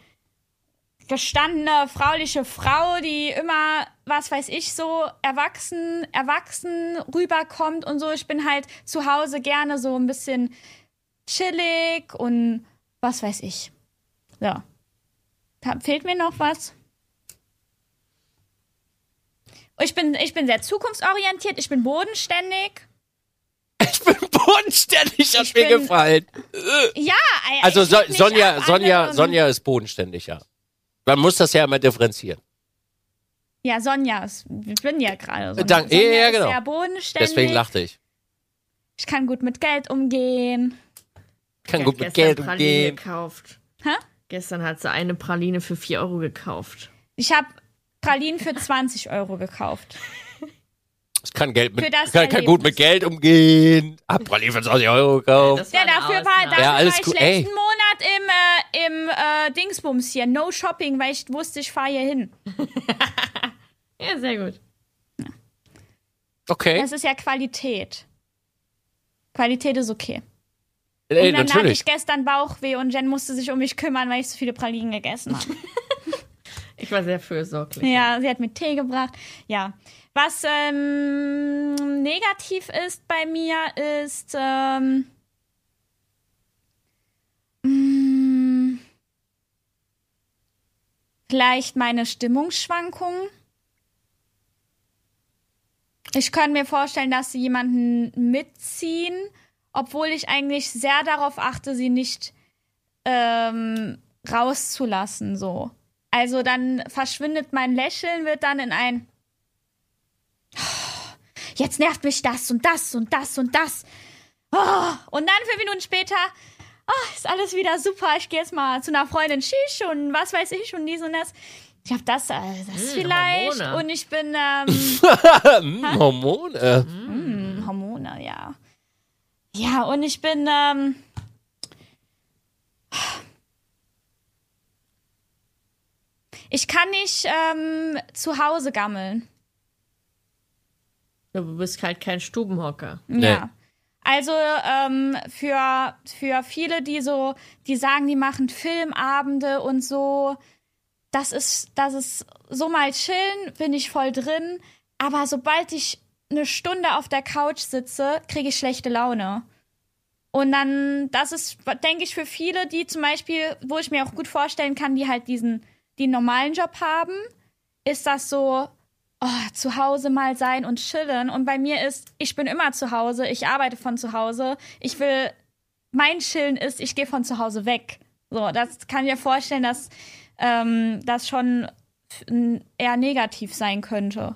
gestandene frauliche Frau, die immer, was weiß ich, so erwachsen, erwachsen rüberkommt und so. Ich bin halt zu Hause gerne so ein bisschen chillig und was weiß ich. Ja. Da fehlt mir noch was. Ich bin, ich bin sehr zukunftsorientiert, ich bin bodenständig. Ich bin bodenständig, hat Ich mir bin- gefallen. Ja, Also so, Sonja, Sonja. Sonja ist bodenständig, ja. Man muss das ja immer differenzieren. Ja, Sonja, ist- ich bin ja gerade Sonja. Dank- Sonja ja, ja, ist genau. sehr bodenständig. Deswegen lachte ich. Ich kann gut mit Geld umgehen. Kann Ich gut mit Geld Praline umgehen. gekauft. Hä? Gestern hat sie eine Praline für 4 Euro gekauft. Ich habe Pralinen für 20 Euro gekauft. Ich kann Geld mit, kann, kann gut mit. Geld umgehen. Hab Pralinen für 20 Euro gekauft. Ja, eine dafür war, dafür Ja, alles war ich letzten ey. Monat im, äh, im äh, Dingsbums hier. No Shopping, weil ich wusste, ich fahre hier hin. Ja, sehr gut. Okay, Das ist ja Qualität. Qualität ist okay. Ey, und dann hatte natürlich. ich gestern Bauchweh und Jen musste sich um mich kümmern, weil ich so viele Pralinen gegessen habe. Ich war sehr fürsorglich. ja, sie hat mir Tee gebracht. Ja. Was ähm, negativ ist bei mir ist ähm, vielleicht meine Stimmungsschwankungen. Ich könnte mir vorstellen, dass sie jemanden mitziehen, obwohl ich eigentlich sehr darauf achte, sie nicht ähm, rauszulassen, so. Also dann verschwindet mein Lächeln, wird dann in ein Jetzt nervt mich das und das und das und das. Oh, und dann fünf Minuten später oh, ist alles wieder super. Ich gehe jetzt mal zu einer Freundin Shish und was weiß ich und dies und das. Ich habe das, äh, das Hm, vielleicht Hormone. und ich bin ähm, Hm, Hormone. hm, Hormone, ja. Ja, und ich bin ähm, ich kann nicht ähm, zu Hause gammeln. Du bist halt kein Stubenhocker. Nee. Also ähm, für, für viele, die so, die sagen, die machen Filmabende und so, das ist, das ist so mal chillen, bin ich voll drin. Aber sobald ich eine Stunde auf der Couch sitze, kriege ich schlechte Laune. Und dann, das ist, denke ich, für viele, die zum Beispiel, wo ich mir auch gut vorstellen kann, die halt diesen, die einen normalen Job haben, ist das so, oh, zu Hause mal sein und chillen. Und bei mir ist, ich bin immer zu Hause, ich arbeite von zu Hause. Ich will, mein Chillen ist, ich gehe von zu Hause weg. So, das kann ich mir vorstellen, dass ähm, das schon eher negativ sein könnte.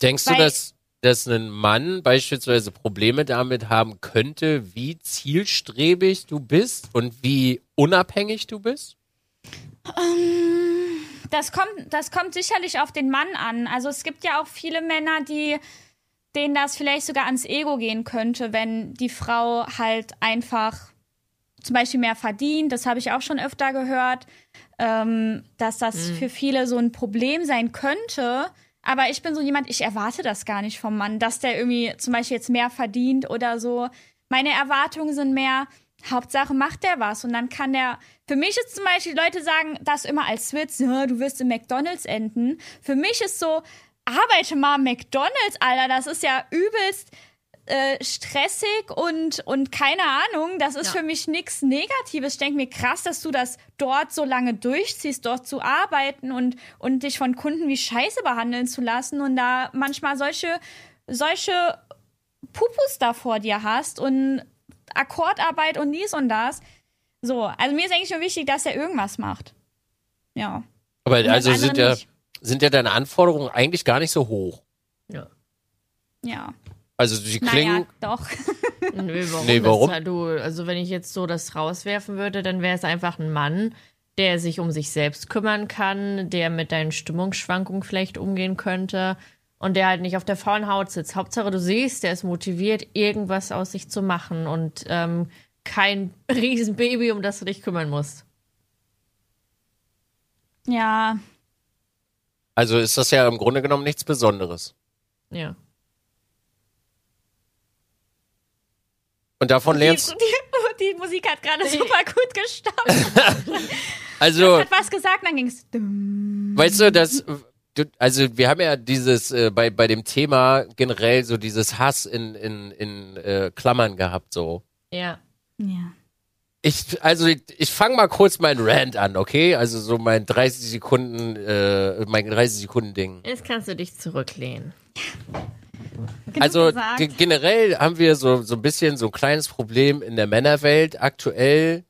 Denkst du, Weil- dass, dass ein Mann beispielsweise Probleme damit haben könnte, wie zielstrebig du bist und wie unabhängig du bist? Das kommt, das kommt sicherlich auf den Mann an. Also es gibt ja auch viele Männer, die denen das vielleicht sogar ans Ego gehen könnte, wenn die Frau halt einfach zum Beispiel mehr verdient. Das habe ich auch schon öfter gehört, ähm, dass das für viele so ein Problem sein könnte. Aber ich bin so jemand, ich erwarte das gar nicht vom Mann, dass der irgendwie zum Beispiel jetzt mehr verdient oder so. Meine Erwartungen sind mehr, Hauptsache macht der was und dann kann der. Für mich ist zum Beispiel, Leute sagen das immer als Witz, ja, du wirst im McDonalds enden. Für mich ist so, arbeite mal McDonalds, Alter, das ist ja übelst äh, stressig und, und keine Ahnung, das ist Ja. für mich nichts Negatives. Ich denke mir, krass, dass du das dort so lange durchziehst, dort zu arbeiten und, und dich von Kunden wie Scheiße behandeln zu lassen und da manchmal solche, solche Pupus da vor dir hast und Akkordarbeit und dies und das. So, also mir ist eigentlich nur wichtig, dass er irgendwas macht. Ja. Aber Und also sind andere ja, nicht. sind ja deine Anforderungen eigentlich gar nicht so hoch. Ja. Ja. Also die klingen, Naja, doch. Nö, warum? Nee, warum? Das, du, also wenn ich jetzt so das rauswerfen würde, dann wäre es einfach ein Mann, der sich um sich selbst kümmern kann, der mit deinen Stimmungsschwankungen vielleicht umgehen könnte und der halt nicht auf der faulen Haut sitzt. Hauptsache du siehst, der ist motiviert, irgendwas aus sich zu machen und ähm, kein Riesenbaby, um das du dich kümmern musst. Ja. also ist das ja im Grunde genommen nichts Besonderes. Ja. Und davon Die, lernst die, die Musik hat gerade super gut gestartet. also Hat was gesagt, dann ging's. Weißt du, das, also wir haben ja dieses äh, bei bei dem Thema generell so dieses Hass in in in äh, Klammern gehabt so. Ja. Ja. Ich, also ich, ich fange mal kurz meinen Rant an, okay? Also so mein 30 Sekunden, äh, mein 30 Sekunden Ding. Jetzt kannst du dich zurücklehnen. Also ge- generell haben wir so, so ein bisschen so ein kleines Problem in der Männerwelt aktuell,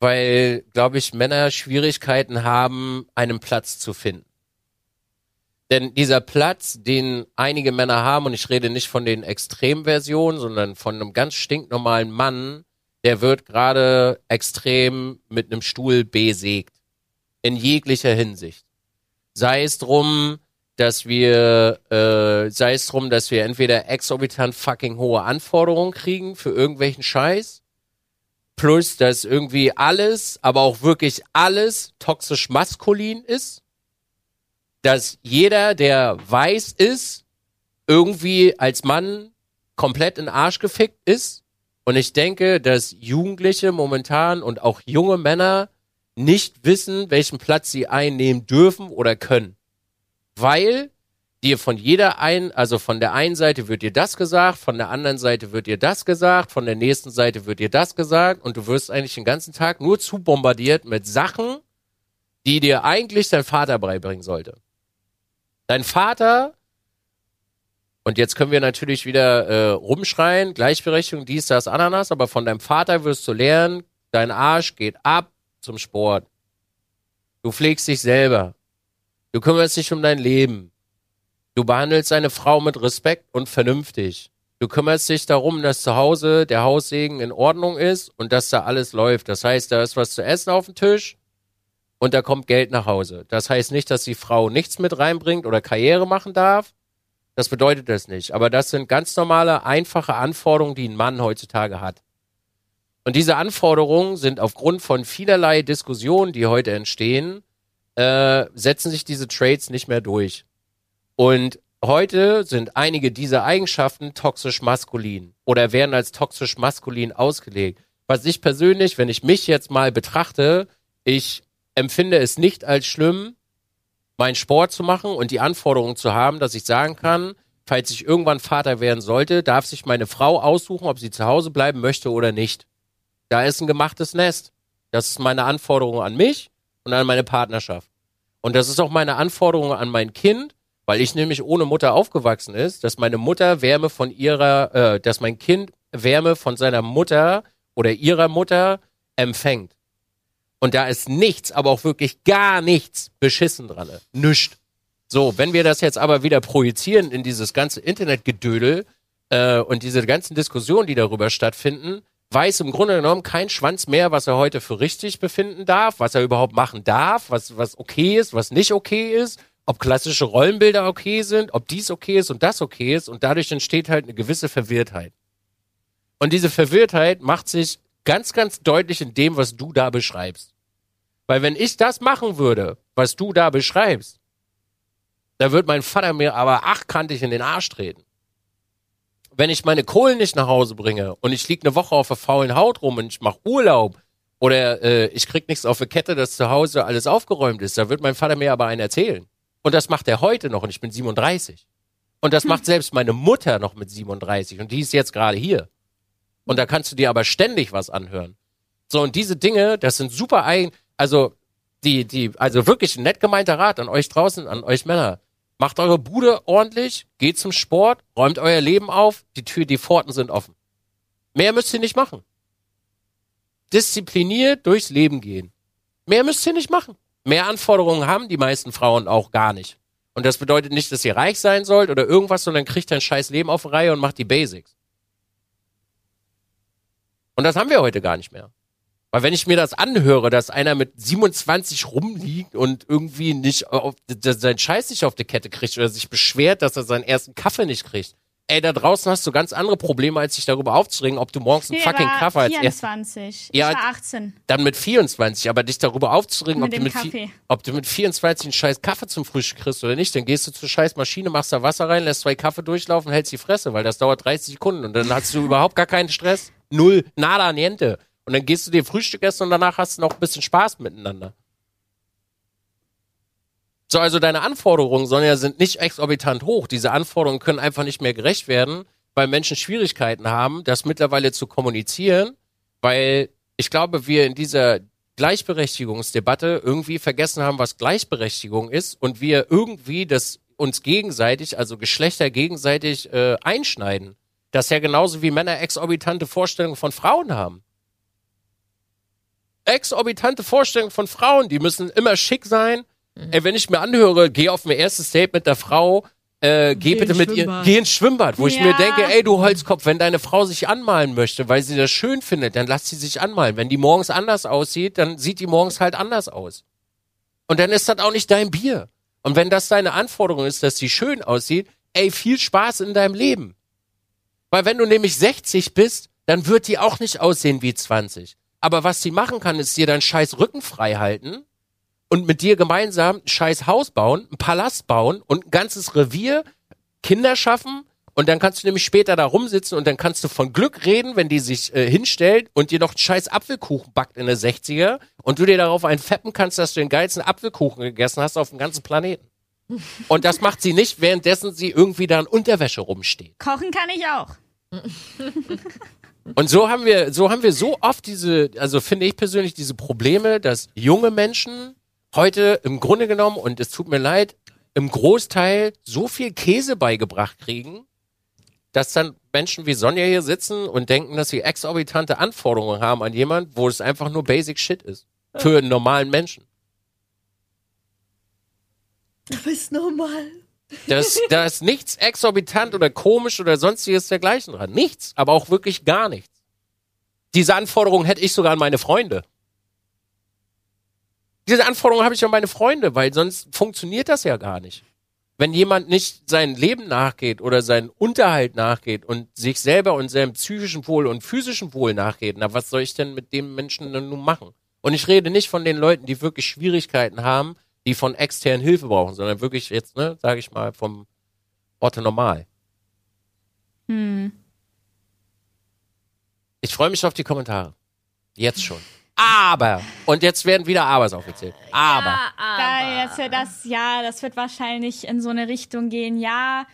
weil, glaube ich, Männer Schwierigkeiten haben, einen Platz zu finden. Denn dieser Platz, den einige Männer haben, und ich rede nicht von den Extremversionen, sondern von einem ganz stinknormalen Mann, der wird gerade extrem mit einem Stuhl besägt. In jeglicher Hinsicht. Sei es drum, dass wir, äh, sei es drum, dass wir entweder exorbitant fucking hohe Anforderungen kriegen für irgendwelchen Scheiß, plus, dass irgendwie alles, aber auch wirklich alles toxisch maskulin ist, dass jeder, der weiß ist, irgendwie als Mann komplett in den Arsch gefickt ist. Und ich denke, dass Jugendliche momentan und auch junge Männer nicht wissen, welchen Platz sie einnehmen dürfen oder können weil dir von jeder ein, also von der einen Seite wird dir das gesagt, von der anderen Seite wird dir das gesagt, von der nächsten Seite wird dir das gesagt und du wirst eigentlich den ganzen Tag nur zu bombardiert mit Sachen, die dir eigentlich dein Vater beibringen sollte. Dein Vater, und jetzt können wir natürlich wieder äh, rumschreien, Gleichberechtigung, dies, das, Ananas, aber von deinem Vater wirst du lernen, dein Arsch geht ab zum Sport. Du pflegst dich selber. Du kümmerst dich um dein Leben. Du behandelst deine Frau mit Respekt und vernünftig. Du kümmerst dich darum, dass zu Hause der Haussegen in Ordnung ist und dass da alles läuft. Das heißt, da ist was zu essen auf dem Tisch und da kommt Geld nach Hause. Das heißt nicht, dass die Frau nichts mit reinbringt oder Karriere machen darf. Das bedeutet das nicht. Aber das sind ganz normale, einfache Anforderungen, die ein Mann heutzutage hat. Und diese Anforderungen sind aufgrund von vielerlei Diskussionen, die heute entstehen, äh, setzen sich diese Traits nicht mehr durch. Und heute sind einige dieser Eigenschaften toxisch maskulin oder werden als toxisch maskulin ausgelegt. Was ich persönlich, wenn ich mich jetzt mal betrachte, ich empfinde es nicht als schlimm, meinen Sport zu machen und die Anforderungen zu haben, dass ich sagen kann, falls ich irgendwann Vater werden sollte, darf sich meine Frau aussuchen, ob sie zu Hause bleiben möchte oder nicht. Da ist ein gemachtes Nest. Das ist meine Anforderung an mich und an meine Partnerschaft. Und das ist auch meine Anforderung an mein Kind, weil ich nämlich ohne Mutter aufgewachsen ist, dass meine Mutter Wärme von ihrer, äh, dass mein Kind Wärme von seiner Mutter oder ihrer Mutter empfängt. Und da ist nichts, aber auch wirklich gar nichts beschissen dran. Nischt. So, wenn wir das jetzt aber wieder projizieren in dieses ganze Internetgedödel äh, und diese ganzen Diskussionen, die darüber stattfinden, weiß im Grunde genommen kein Schwanz mehr, was er heute für richtig befinden darf, was er überhaupt machen darf, was, was okay ist, was nicht okay ist, ob klassische Rollenbilder okay sind, ob dies okay ist und das okay ist und dadurch entsteht halt eine gewisse Verwirrtheit. Und diese Verwirrtheit macht sich ganz, ganz deutlich in dem, was du da beschreibst. Weil wenn ich das machen würde, was du da beschreibst, da wird mein Vater mir aber achtkantig in den Arsch treten wenn ich meine Kohlen nicht nach Hause bringe und ich lieg eine Woche auf der faulen Haut rum und ich mache Urlaub oder äh, ich krieg nichts auf der Kette, dass zu Hause alles aufgeräumt ist, da wird mein Vater mir aber einen erzählen. Und das macht er heute noch und ich bin 37. Und das macht selbst meine Mutter noch mit 37 und die ist jetzt gerade hier. Und da kannst du dir aber ständig was anhören. So, und diese Dinge, das sind super eigen, also die, die, also wirklich ein nett gemeinter Rat an euch draußen, an euch Männer. Macht eure Bude ordentlich, geht zum Sport, räumt euer Leben auf, die Tür, die Pforten sind offen. Mehr müsst ihr nicht machen. Diszipliniert durchs Leben gehen. Mehr müsst ihr nicht machen. Mehr Anforderungen haben die meisten Frauen auch gar nicht. Und das bedeutet nicht, dass ihr reich sein sollt oder irgendwas, sondern kriegt ein scheiß Leben auf Reihe und macht die Basics. Und das haben wir heute gar nicht mehr. Weil wenn ich mir das anhöre, dass einer mit 27 rumliegt und irgendwie nicht auf, seinen Scheiß nicht auf die Kette kriegt oder sich beschwert, dass er seinen ersten Kaffee nicht kriegt. Ey, da draußen hast du ganz andere Probleme, als sich darüber aufzuregen, ob du morgens einen Nee, fucking Kaffee als erstes 24. Ja, ich war 18. dann mit 24, aber dich darüber aufzuregen, ob du mit, ob du mit 24 einen scheiß Kaffee zum Frühstück kriegst oder nicht, dann gehst du zur scheiß Maschine, machst da Wasser rein, lässt zwei Kaffee durchlaufen, hältst die Fresse, weil das dauert 30 Sekunden und dann hast du überhaupt gar keinen Stress. Null, nada, niente. Und dann gehst du dir Frühstück essen und danach hast du noch ein bisschen Spaß miteinander. So, also deine Anforderungen, Sonja, sind nicht exorbitant hoch. Diese Anforderungen können einfach nicht mehr gerecht werden, weil Menschen Schwierigkeiten haben, das mittlerweile zu kommunizieren, weil ich glaube, wir in dieser Gleichberechtigungsdebatte irgendwie vergessen haben, was Gleichberechtigung ist und wir irgendwie das uns gegenseitig, also Geschlechter gegenseitig äh, einschneiden. Das ist ja genauso wie Männer exorbitante Vorstellungen von Frauen haben. Exorbitante Vorstellungen von Frauen, die müssen immer schick sein. Mhm. Ey, wenn ich mir anhöre, geh auf mein erstes Date mit der Frau, äh, geh, bitte ins mit ihr, geh ins Schwimmbad, wo ich Ja. mir denke, ey, du Holzkopf, wenn deine Frau sich anmalen möchte, weil sie das schön findet, dann lass sie sich anmalen. Wenn die morgens anders aussieht, dann sieht die morgens halt anders aus. Und dann ist das auch nicht dein Bier. Und wenn das deine Anforderung ist, dass sie schön aussieht, ey, viel Spaß in deinem Leben. Weil wenn du nämlich 60 bist, dann wird die auch nicht aussehen wie 20. Aber was sie machen kann, ist dir deinen scheiß Rücken frei halten und mit dir gemeinsam ein scheiß Haus bauen, ein Palast bauen und ein ganzes Revier, Kinder schaffen und dann kannst du nämlich später da rumsitzen und dann kannst du von Glück reden, wenn die sich äh, hinstellt und dir noch einen scheiß Apfelkuchen backt in der 60er und du dir darauf einfeppen kannst, dass du den geilsten Apfelkuchen gegessen hast auf dem ganzen Planeten. Und das macht sie nicht, währenddessen sie irgendwie da in Unterwäsche rumsteht. Kochen kann ich auch. Und so haben wir, so haben wir so oft diese, also finde ich persönlich diese Probleme, dass junge Menschen heute im Grunde genommen, und es tut mir leid, im Großteil so viel Käse beigebracht kriegen, dass dann Menschen wie Sonja hier sitzen und denken, dass sie exorbitante Anforderungen haben an jemand, wo es einfach nur Basic Shit ist. Für einen normalen Menschen. Du bist normal. Das, da ist nichts exorbitant oder komisch oder sonstiges dergleichen dran. Nichts, aber auch wirklich gar nichts. Diese Anforderung hätte ich sogar an meine Freunde. Diese Anforderung habe ich an meine Freunde, weil sonst funktioniert das ja gar nicht. Wenn jemand nicht sein Leben nachgeht oder seinen Unterhalt nachgeht und sich selber und seinem psychischen Wohl und physischen Wohl nachgeht, na, was soll ich denn mit dem Menschen denn nun machen? Und ich rede nicht von den Leuten, die wirklich Schwierigkeiten haben, die von externen Hilfe brauchen, sondern wirklich jetzt, ne, sage ich mal, vom Orte normal. Hm. Ich freue mich auf die Kommentare. Jetzt schon. Aber, und jetzt werden wieder Abers aufgezählt. Aber, Ja, aber. Da jetzt ja das, ja, das wird wahrscheinlich in so eine Richtung gehen. Ja,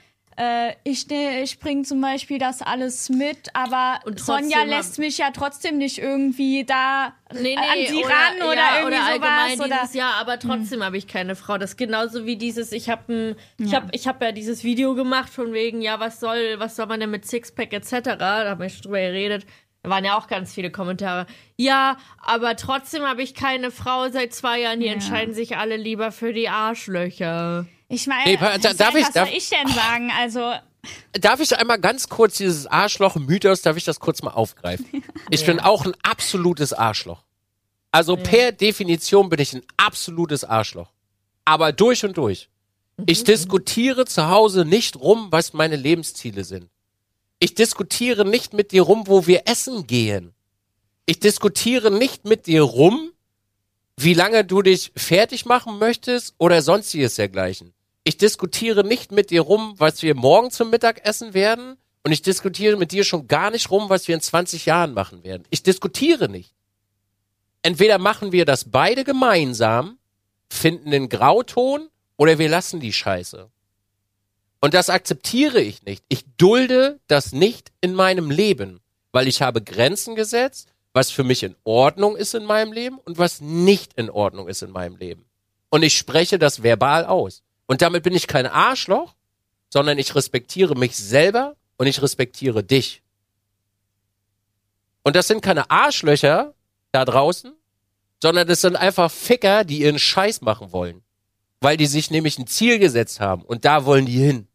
ich, ne, ich bringe zum Beispiel das alles mit, aber Sonja lässt mich ja trotzdem nicht irgendwie da Nee, nee, an sie oder, ran oder ja, irgendwie oder allgemein sowas. Oder, dieses Jahr, aber trotzdem habe ich keine Frau. Das ist genauso wie dieses, ich habe ich Ja. hab, ich hab ja dieses Video gemacht von wegen, ja, was soll, was soll man denn mit Sixpack etc. Da haben wir schon drüber geredet. Da waren ja auch ganz viele Kommentare. Ja, aber trotzdem habe ich keine Frau seit zwei Jahren. Die Ja. entscheiden sich alle lieber für die Arschlöcher. Ich meine, Nee, da- darf ich- was darf- soll ich denn sagen? Also, darf ich einmal ganz kurz dieses Arschloch-Mythos, darf ich das kurz mal aufgreifen? Ich bin auch ein absolutes Arschloch. Also per Definition bin ich ein absolutes Arschloch. Aber durch und durch. Ich diskutiere zu Hause nicht rum, was meine Lebensziele sind. Ich diskutiere nicht mit dir rum, wo wir essen gehen. Ich diskutiere nicht mit dir rum, wie lange du dich fertig machen möchtest oder sonstiges dergleichen. Ich diskutiere nicht mit dir rum, was wir morgen zum Mittag essen werden. Und ich diskutiere mit dir schon gar nicht rum, was wir in 20 Jahren machen werden. Ich diskutiere nicht. Entweder machen wir das beide gemeinsam, finden den Grauton oder wir lassen die Scheiße. Und das akzeptiere ich nicht. Ich dulde das nicht in meinem Leben, weil ich habe Grenzen gesetzt, was für mich in Ordnung ist in meinem Leben und was nicht in Ordnung ist in meinem Leben. Und ich spreche das verbal aus. Und damit bin ich kein Arschloch, sondern ich respektiere mich selber und ich respektiere dich. Und das sind keine Arschlöcher da draußen, sondern das sind einfach Ficker, die ihren Scheiß machen wollen. Weil die sich nämlich ein Ziel gesetzt haben und da wollen die hin.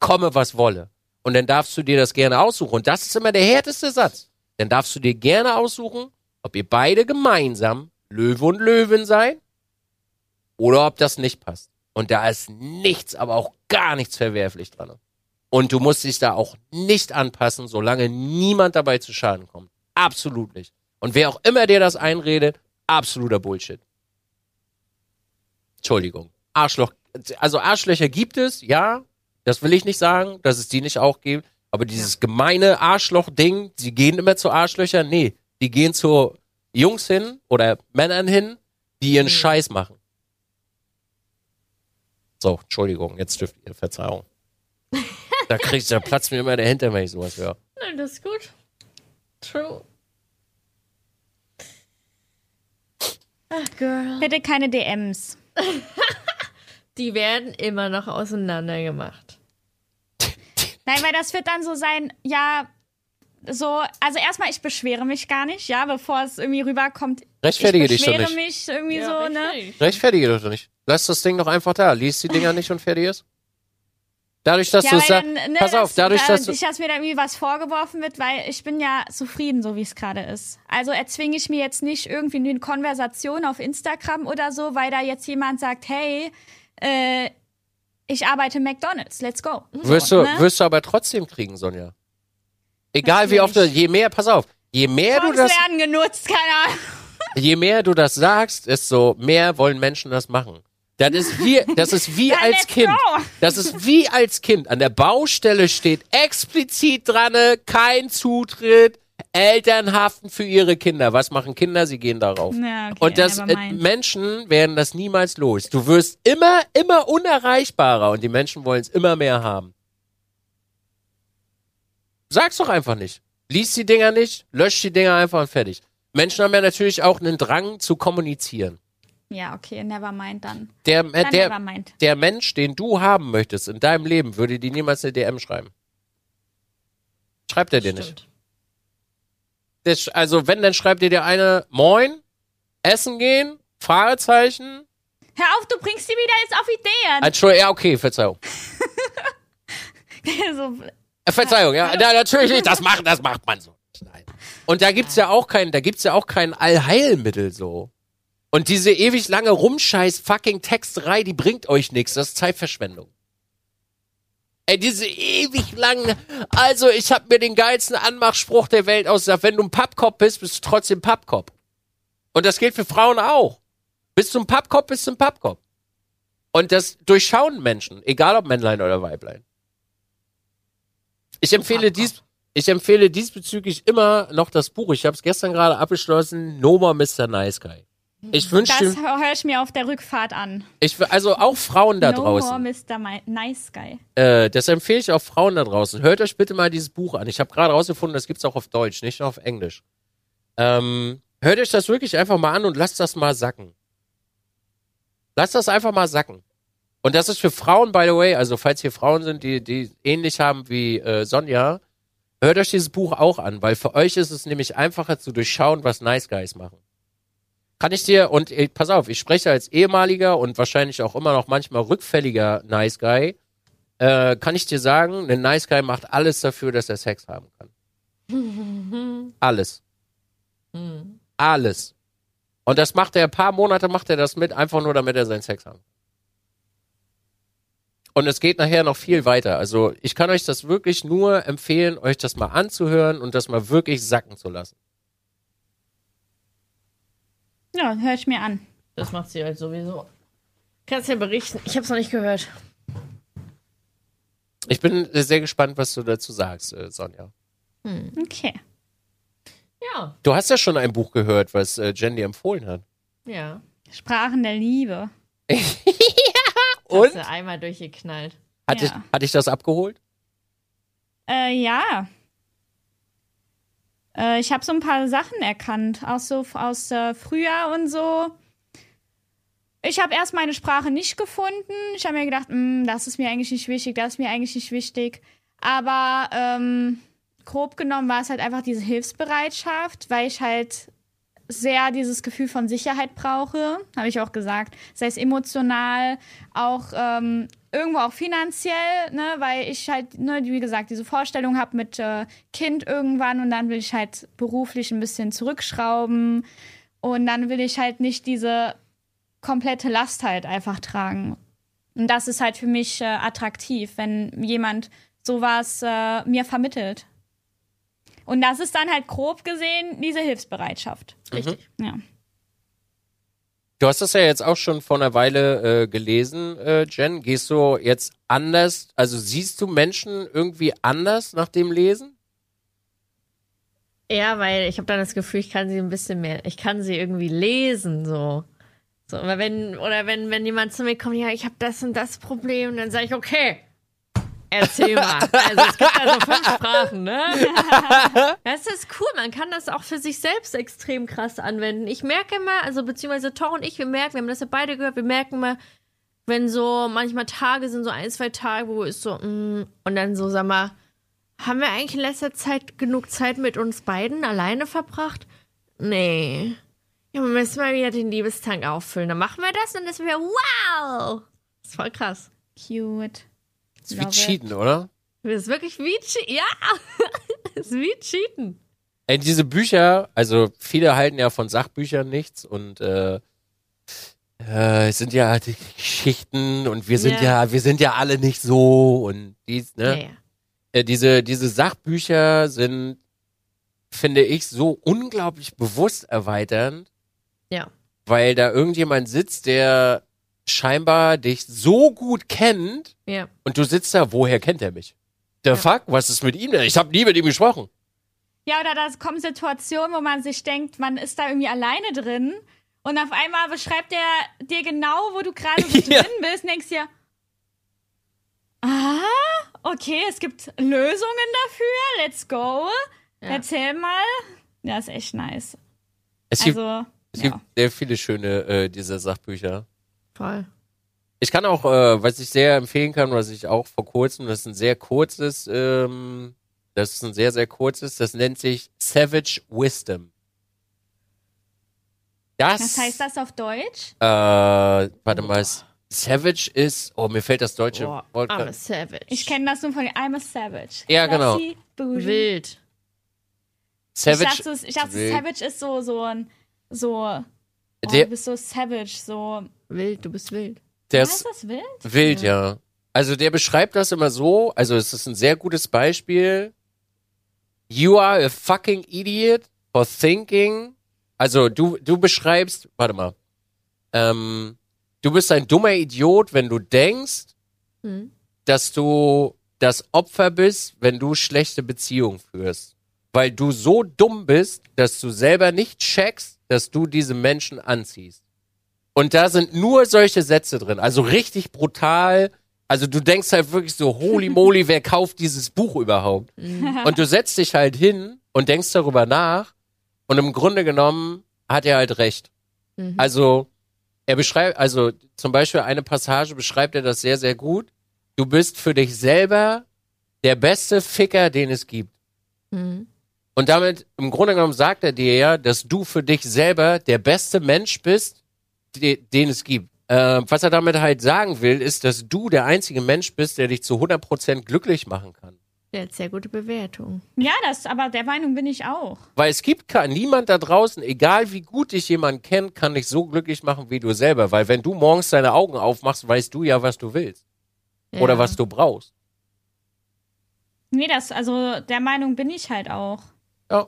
Komme, was wolle. Und dann darfst du dir das gerne aussuchen. Und das ist immer der härteste Satz. Dann darfst du dir gerne aussuchen, ob ihr beide gemeinsam Löwe und Löwin seid oder ob das nicht passt. Und da ist nichts, aber auch gar nichts verwerflich dran. Und du musst dich da auch nicht anpassen, solange niemand dabei zu Schaden kommt. Absolut nicht. Und wer auch immer dir das einredet, absoluter Bullshit. Entschuldigung. Arschloch. Also Arschlöcher gibt es, ja. Das will ich nicht sagen, dass es die nicht auch gibt. Aber dieses gemeine Arschloch-Ding, sie gehen immer zu Arschlöchern. Nee, die gehen zu Jungs hin oder Männern hin, die ihren Scheiß machen. So, Entschuldigung, jetzt dürft ihr Verzeihung. Da kriegst da platzt mir immer der Hintern, wenn ich sowas höre. Nein, das ist gut. True. Girl. Bitte keine DMs. Die werden immer noch auseinander gemacht. Nein, weil das wird dann so sein, ja, so, also erstmal, ich beschwere mich gar nicht, ja, bevor es irgendwie rüberkommt. Rechtfertige ich dich doch beschwere nicht. mich irgendwie so, ne? Rechtfertige dich doch nicht. Lass das Ding doch einfach da. Lies die Dinger nicht und fertig ist. Dadurch, dass Ja, du dann, ne, pass auf, dadurch, da, dass du, ich, dass mir da irgendwie was vorgeworfen wird, weil ich bin ja zufrieden, so wie es gerade ist. Also erzwinge ich mir jetzt nicht irgendwie eine Konversation auf Instagram oder so, weil da jetzt jemand sagt, hey, äh, ich arbeite McDonalds, let's go. wirst So, du, ne? wirst du aber trotzdem kriegen, Sonja. Egal wie oft du, Natürlich. je mehr, pass auf, je mehr du Songs das, werden genutzt, keine Ahnung. je mehr du das sagst, desto mehr wollen Menschen das machen. Das ist wie, das ist wie Dann als Kind. go. Das ist wie als Kind. An der Baustelle steht explizit dran, kein Zutritt, Eltern haften für ihre Kinder. Was machen Kinder? Sie gehen darauf. Ja, okay, Und das, äh. Menschen werden das niemals los. Du wirst immer, immer unerreichbarer und die Menschen wollen es immer mehr haben. Sag's doch einfach nicht. Lies die Dinger nicht, lösch die Dinger einfach und fertig. Menschen haben ja natürlich auch einen Drang zu kommunizieren. Ja, okay, never mind dann. Der, äh, Dann der, der Mensch, den du haben möchtest in deinem Leben, würde dir niemals eine DM schreiben. Schreibt er dir nicht. Stimmt. Das, also wenn, dann schreibt dir der eine Moin, Essen gehen, Fragezeichen. Hör auf, du bringst die wieder jetzt auf Ideen. Entschuldigung, ja, okay, Verzeihung. so, Äh, Verzeihung, ja, ja, natürlich nicht, das macht, das macht man so. nicht. Nein. Und da gibt's ja auch kein, da gibt's ja auch kein Allheilmittel so. Und diese ewig lange Rumscheiß fucking Texterei, die bringt euch nichts, das ist Zeitverschwendung. Ey, diese ewig langen, also ich hab mir den geilsten Anmachspruch der Welt ausgesagt, wenn du ein Pappkopf bist, bist du trotzdem Pappkopf. Und das gilt für Frauen auch. Bist du ein Pappkopf, bist du ein Pappkopf. Und das durchschauen Menschen, egal ob Männlein oder Weiblein. Ich empfehle dies, ich empfehle diesbezüglich immer noch das Buch. Ich habe es gestern gerade abgeschlossen. No More Mr. Nice Guy. Ich wünsche, das höre ich mir auf der Rückfahrt an. ich also auch Frauen da no more draußen. Mr. Mi nice Guy. Äh, das empfehle ich auch Frauen da draußen. Hört euch bitte mal dieses Buch an. Ich habe gerade rausgefunden, das gibt's auch auf Deutsch, nicht nur auf Englisch. Ähm, hört euch das wirklich einfach mal an und lasst das mal sacken. Lasst das einfach mal sacken. Und das ist für Frauen, by the way, also falls hier Frauen sind, die, die ähnlich haben wie äh, Sonja, hört euch dieses Buch auch an, weil für euch ist es nämlich einfacher zu durchschauen, was Nice Guys machen. Kann ich dir, und äh, pass auf, ich spreche als ehemaliger und wahrscheinlich auch immer noch manchmal rückfälliger Nice Guy, äh, kann ich dir sagen, ein Nice Guy macht alles dafür, dass er Sex haben kann. Alles. Alles. Und das macht er, ein paar Monate macht er das mit, einfach nur damit er seinen Sex haben kann. Und es geht nachher noch viel weiter. Also ich kann euch das wirklich nur empfehlen, euch das mal anzuhören und das mal wirklich sacken zu lassen. Ja, höre ich mir an. Das macht sie halt sowieso. Kannst ja berichten. Ich hab's noch nicht gehört. Ich bin sehr gespannt, was du dazu sagst, äh, Sonja. Okay. Ja. Du hast ja schon ein Buch gehört, was äh, Jen dir empfohlen hat. Ja. Sprachen der Liebe. Und? Hast du einmal durchgeknallt. Hat, Ja. ich, hat dich das abgeholt? Äh, ja. Äh, ich habe so ein paar Sachen erkannt, auch so aus äh, Frühjahr und so. Ich habe erst meine Sprache nicht gefunden. Ich habe mir gedacht, "Mm, das ist mir eigentlich nicht wichtig, das ist mir eigentlich nicht wichtig. Aber ähm, grob genommen war es halt einfach diese Hilfsbereitschaft, weil ich halt sehr dieses Gefühl von Sicherheit brauche, habe ich auch gesagt. Sei es emotional, auch ähm, irgendwo auch finanziell, ne, weil ich halt, ne, wie gesagt, diese Vorstellung habe mit äh, Kind irgendwann und dann will ich halt beruflich ein bisschen zurückschrauben und dann will ich halt nicht diese komplette Last halt einfach tragen. Und das ist halt für mich äh, attraktiv, wenn jemand sowas äh, mir vermittelt. Und das ist dann halt grob gesehen diese Hilfsbereitschaft. Richtig. Ja. Du hast das ja jetzt auch schon vor einer Weile äh, gelesen, äh, Jen. Gehst du jetzt anders, also siehst du Menschen irgendwie anders nach dem Lesen? Ja, weil ich habe dann das Gefühl, ich kann sie ein bisschen mehr, ich kann sie irgendwie lesen, so. So, aber wenn, oder wenn, wenn jemand zu mir kommt, ja, ich habe das und das Problem, dann sage ich, okay, Erzähl mal. Also es gibt also fünf Sprachen, ne? Das ist cool. Man kann das auch für sich selbst extrem krass anwenden. Ich merke immer, also beziehungsweise Tor und ich, wir merken, wir haben das ja beide gehört, wir merken immer, wenn so manchmal Tage sind, so ein, zwei Tage, wo es so, mm, und dann so, sag mal, haben wir eigentlich in letzter Zeit genug Zeit mit uns beiden alleine verbracht? Nee. Ja, wir müssen mal wieder den Liebestank auffüllen. Dann machen wir das und das wäre wow. Das ist voll krass. Cute. Das ist wie Love it. Cheaten, oder? Das ist wirklich wie Cheaten. Ja, das ist wie Cheaten. Ey, diese Bücher, also viele halten ja von Sachbüchern nichts und äh, äh, es sind ja die Geschichten und wir sind Ja. ja, wir sind ja alle nicht so und dies, ne? Ja, ja. äh, diese, diese Sachbücher sind, finde ich, so unglaublich bewusst erweiternd, Ja. weil da irgendjemand sitzt, der scheinbar dich so gut kennt Ja. und du sitzt da, woher kennt er mich? The fuck? Was ist mit ihm denn? Ich habe nie mit ihm gesprochen. Ja, oder da kommen Situationen, wo man sich denkt, man ist da irgendwie alleine drin und auf einmal beschreibt er dir genau, wo du gerade so Ja. drin bist und denkst dir, ah, okay, es gibt Lösungen dafür, let's go. Ja. Erzähl mal. Ja, ist echt nice. Es gibt, Also, es gibt ja. sehr viele schöne äh, dieser Sachbücher. Voll. Ich kann auch, äh, was ich sehr empfehlen kann, was ich auch vor kurzem, das ist ein sehr kurzes, ähm, das ist ein sehr, sehr kurzes, das nennt sich Savage Wisdom. Das, Was heißt das auf Deutsch? Äh, warte mal, Savage ist, oh, mir fällt das deutsche Boah, Wort. I'm a savage. Ich kenne das nur von I'm a Savage. Ja, genau. Wild. Savage, ich dachte, ich dachte wild. Savage ist so, so ein, so, oh, du bist so savage, so, Wild, du bist wild. der heißt ist das wild? wild, ja. Also der beschreibt das immer so, also es ist ein sehr gutes Beispiel. You are a fucking idiot for thinking. Also du, du beschreibst, warte mal, ähm, du bist ein dummer Idiot, wenn du denkst, Hm. dass du das Opfer bist, wenn du schlechte Beziehungen führst. Weil du so dumm bist, dass du selber nicht checkst, dass du diese Menschen anziehst. Und da sind nur solche Sätze drin. Also richtig brutal. Also du denkst halt wirklich so, holy moly, wer kauft dieses Buch überhaupt? Und du setzt dich halt hin und denkst darüber nach. Und im Grunde genommen hat er halt recht. Mhm. Also, er beschreibt, also zum Beispiel eine Passage beschreibt er das sehr, sehr gut. Du bist für dich selber der beste Ficker, den es gibt. Mhm. Und damit, im Grunde genommen sagt er dir ja, dass du für dich selber der beste Mensch bist, de, den es gibt. Ähm, was er damit halt sagen will, ist, dass du der einzige Mensch bist, der dich zu 100% glücklich machen kann. Der hat sehr gute Bewertung. Ja, das, aber der Meinung bin ich auch. Weil es gibt kein, niemand da draußen, egal wie gut dich jemand kennt, kann dich so glücklich machen wie du selber. Weil wenn du morgens deine Augen aufmachst, weißt du ja, was du willst. Ja. Oder was du brauchst. Nee, das, also der Meinung bin ich halt auch. Ja,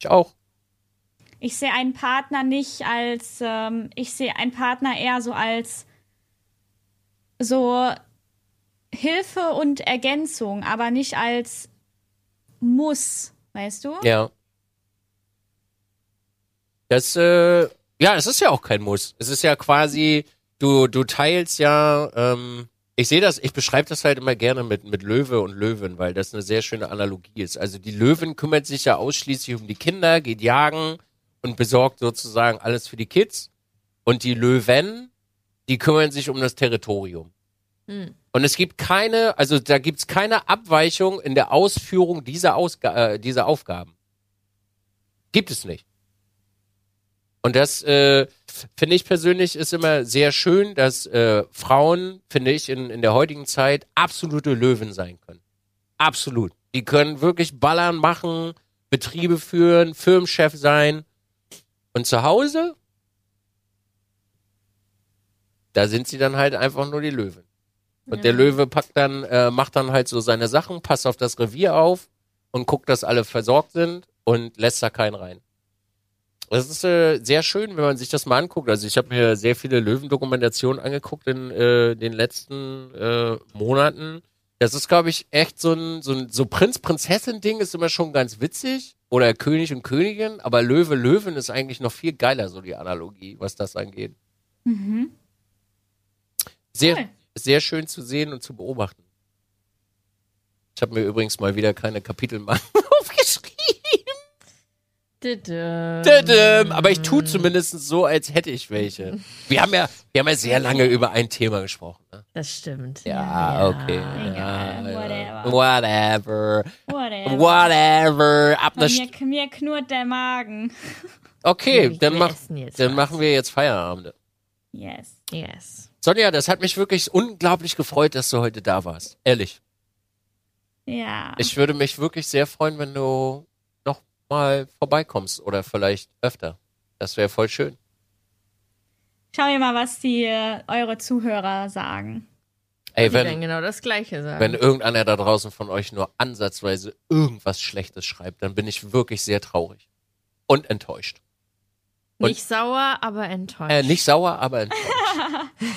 ich auch. Ich sehe einen Partner nicht als, ähm, ich sehe einen Partner eher so als so Hilfe und Ergänzung, aber nicht als Muss, weißt du? Ja. Das, äh, ja, es ist ja auch kein Muss. Es ist ja quasi, du, du teilst ja, ähm, ich sehe das, ich beschreibe das halt immer gerne mit, mit Löwe und Löwen, weil das eine sehr schöne Analogie ist. Also die Löwin kümmert sich ja ausschließlich um die Kinder, geht jagen und besorgt sozusagen alles für die Kids. Und die Löwen, die kümmern sich um das Territorium. Hm. Und es gibt keine, also da gibt's keine Abweichung in der Ausführung dieser, Ausga äh, dieser Aufgaben. Gibt es nicht. Und das äh, finde ich persönlich ist immer sehr schön, dass äh, Frauen, finde ich, in, in der heutigen Zeit absolute Löwen sein können. Absolut. Die können wirklich ballern machen, Betriebe führen, Firmenchef sein. Und zu Hause, da sind sie dann halt einfach nur die Löwen. Und der Löwe packt dann, äh, macht dann halt so seine Sachen, passt auf das Revier auf und guckt, dass alle versorgt sind und lässt da keinen rein. Das ist äh, sehr schön, wenn man sich das mal anguckt. Also ich habe mir sehr viele Löwendokumentationen angeguckt in äh, den letzten äh, Monaten. Das ist, glaube ich, echt so ein, so ein so Prinz-Prinzessin-Ding ist immer schon ganz witzig. Oder König und Königin, aber Löwe, Löwen ist eigentlich noch viel geiler, so die Analogie, was das angeht. Mhm. Sehr, Cool. sehr schön zu sehen und zu beobachten. Ich habe mir übrigens mal wieder keine aufgeschrieben. Aber ich tue zumindest so, als hätte ich welche. Wir haben ja, wir haben ja sehr lange über ein Thema gesprochen. Ne? Das stimmt. Ja, okay. Egal, ja, whatever. Whatever. Whatever. Whatever. Ab Mir, St mir knurrt der Magen. okay, dann, mach, dann machen wir jetzt Feierabend. Yes. Yes. Sonja, das hat mich wirklich unglaublich gefreut, dass du heute da warst. Ehrlich. Ja. Ich würde mich wirklich sehr freuen, wenn du mal vorbeikommst oder vielleicht öfter. Das wäre voll schön. Schau mir mal, was die äh, eure Zuhörer sagen. Ey, wenn, genau das Gleiche sagen. wenn irgendeiner da draußen von euch nur ansatzweise irgendwas Schlechtes schreibt, dann bin ich wirklich sehr traurig und enttäuscht. und- Nicht sauer, aber enttäuscht. Äh, nicht sauer, aber enttäuscht.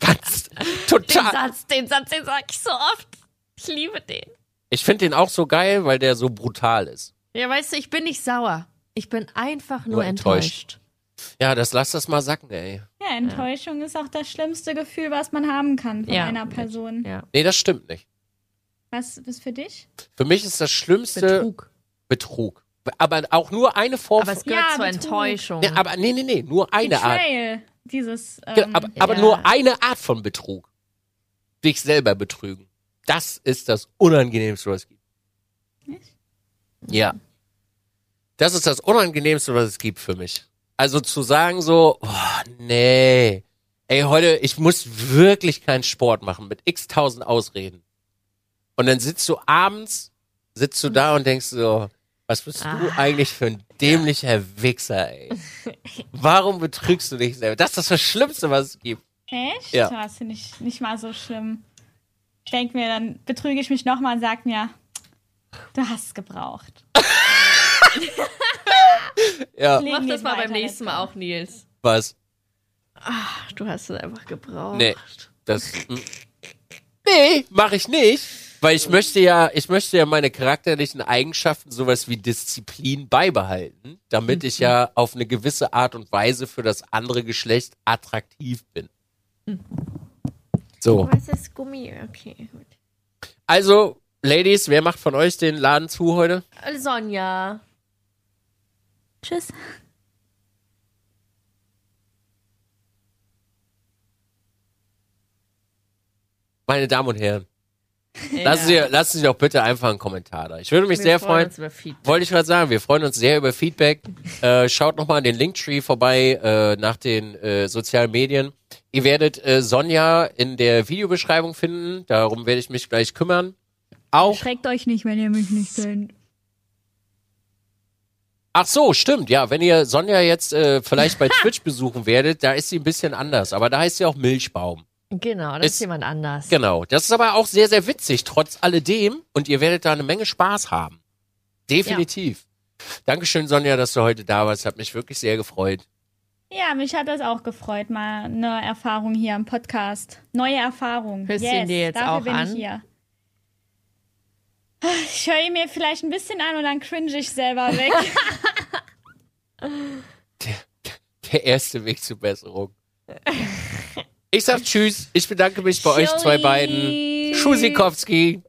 Ganz den total. Satz, den Satz, den sag ich so oft. Ich liebe den. Ich finde den auch so geil, weil der so brutal ist. Ja, weißt du, ich bin nicht sauer. Ich bin einfach nur, Nur enttäuscht. enttäuscht. Ja, das lass das mal sacken, ey. Ja, Enttäuschung ist auch das schlimmste Gefühl, was man haben kann von Ja. einer Person. Ja. Nee, das stimmt nicht. Was ist für dich? Für mich ist das Schlimmste Betrug. Betrug. Aber auch nur eine Form Aber von. es gehört Ja, zur Betrug. Enttäuschung. Nee, aber nee, nee, nee, nur eine Art. Betrayal. Dieses. Genau, Ähm, aber, aber ja. nur eine Art von Betrug. Dich selber betrügen. Das ist das Unangenehmste, was es gibt. Ja. Das ist das Unangenehmste, was es gibt für mich. Also zu sagen so, oh, nee. Ey, heute, ich muss wirklich keinen Sport machen mit x tausend Ausreden. Und dann sitzt du abends, sitzt du da und denkst so, was bist du Ah. eigentlich für ein dämlicher Wichser, ey? Warum betrügst du dich selber? Das ist das Schlimmste, was es gibt. Echt? Ja. Das finde ich nicht mal so schlimm. Ich denke mir, dann betrüge ich mich nochmal und sag mir, du hast es gebraucht. Ja, Mach das mal weiter, beim nächsten Mal auch, Nils. was? Ach, du hast es einfach gebraucht. Nee. Das. mm. Nee, mache ich nicht. Weil ich möchte ja, ich möchte ja meine charakterlichen Eigenschaften, sowas wie Disziplin beibehalten, damit ich ja auf eine gewisse Art und Weise für das andere Geschlecht attraktiv bin. So. Was ist Gummi? Okay, gut. Also, Ladies, wer macht von euch den Laden zu heute? Sonja. Tschüss. Meine Damen und Herren, Ja. lassen Sie, lassen Sie doch bitte einfach einen Kommentar da. Ich würde mich Wir sehr freuen. uns über Feedback. Wollte ich gerade sagen, wir freuen uns sehr über Feedback. Äh, schaut nochmal an den Linktree vorbei äh, nach den äh, sozialen Medien. Ihr werdet äh, Sonja in der Videobeschreibung finden. Darum werde ich mich gleich kümmern. Auch. Schreckt euch nicht, wenn ihr mich nicht kennt. Ach so, stimmt. Ja, wenn ihr Sonja jetzt äh, vielleicht bei Twitch besuchen werdet, da ist sie ein bisschen anders. Aber da heißt sie auch Milchbaum. Genau, das ist, Ist- jemand anders. Genau. Das ist aber auch sehr, sehr witzig, trotz alledem. Und ihr werdet da eine Menge Spaß haben. Definitiv. Dankeschön, Sonja, dass du heute da warst. Hat mich wirklich sehr gefreut. Ja, mich hat das auch gefreut, mal eine Erfahrung hier im Podcast. Neue Erfahrung. Hörst du yes, ihn dir jetzt dafür auch bin an? ich hier. Ich höre ihn mir vielleicht ein bisschen an und dann cringe ich selber weg. Der erste Weg zur Besserung. Ich sag Tschüss. Ich bedanke mich bei euch zwei beiden. Schusikowski.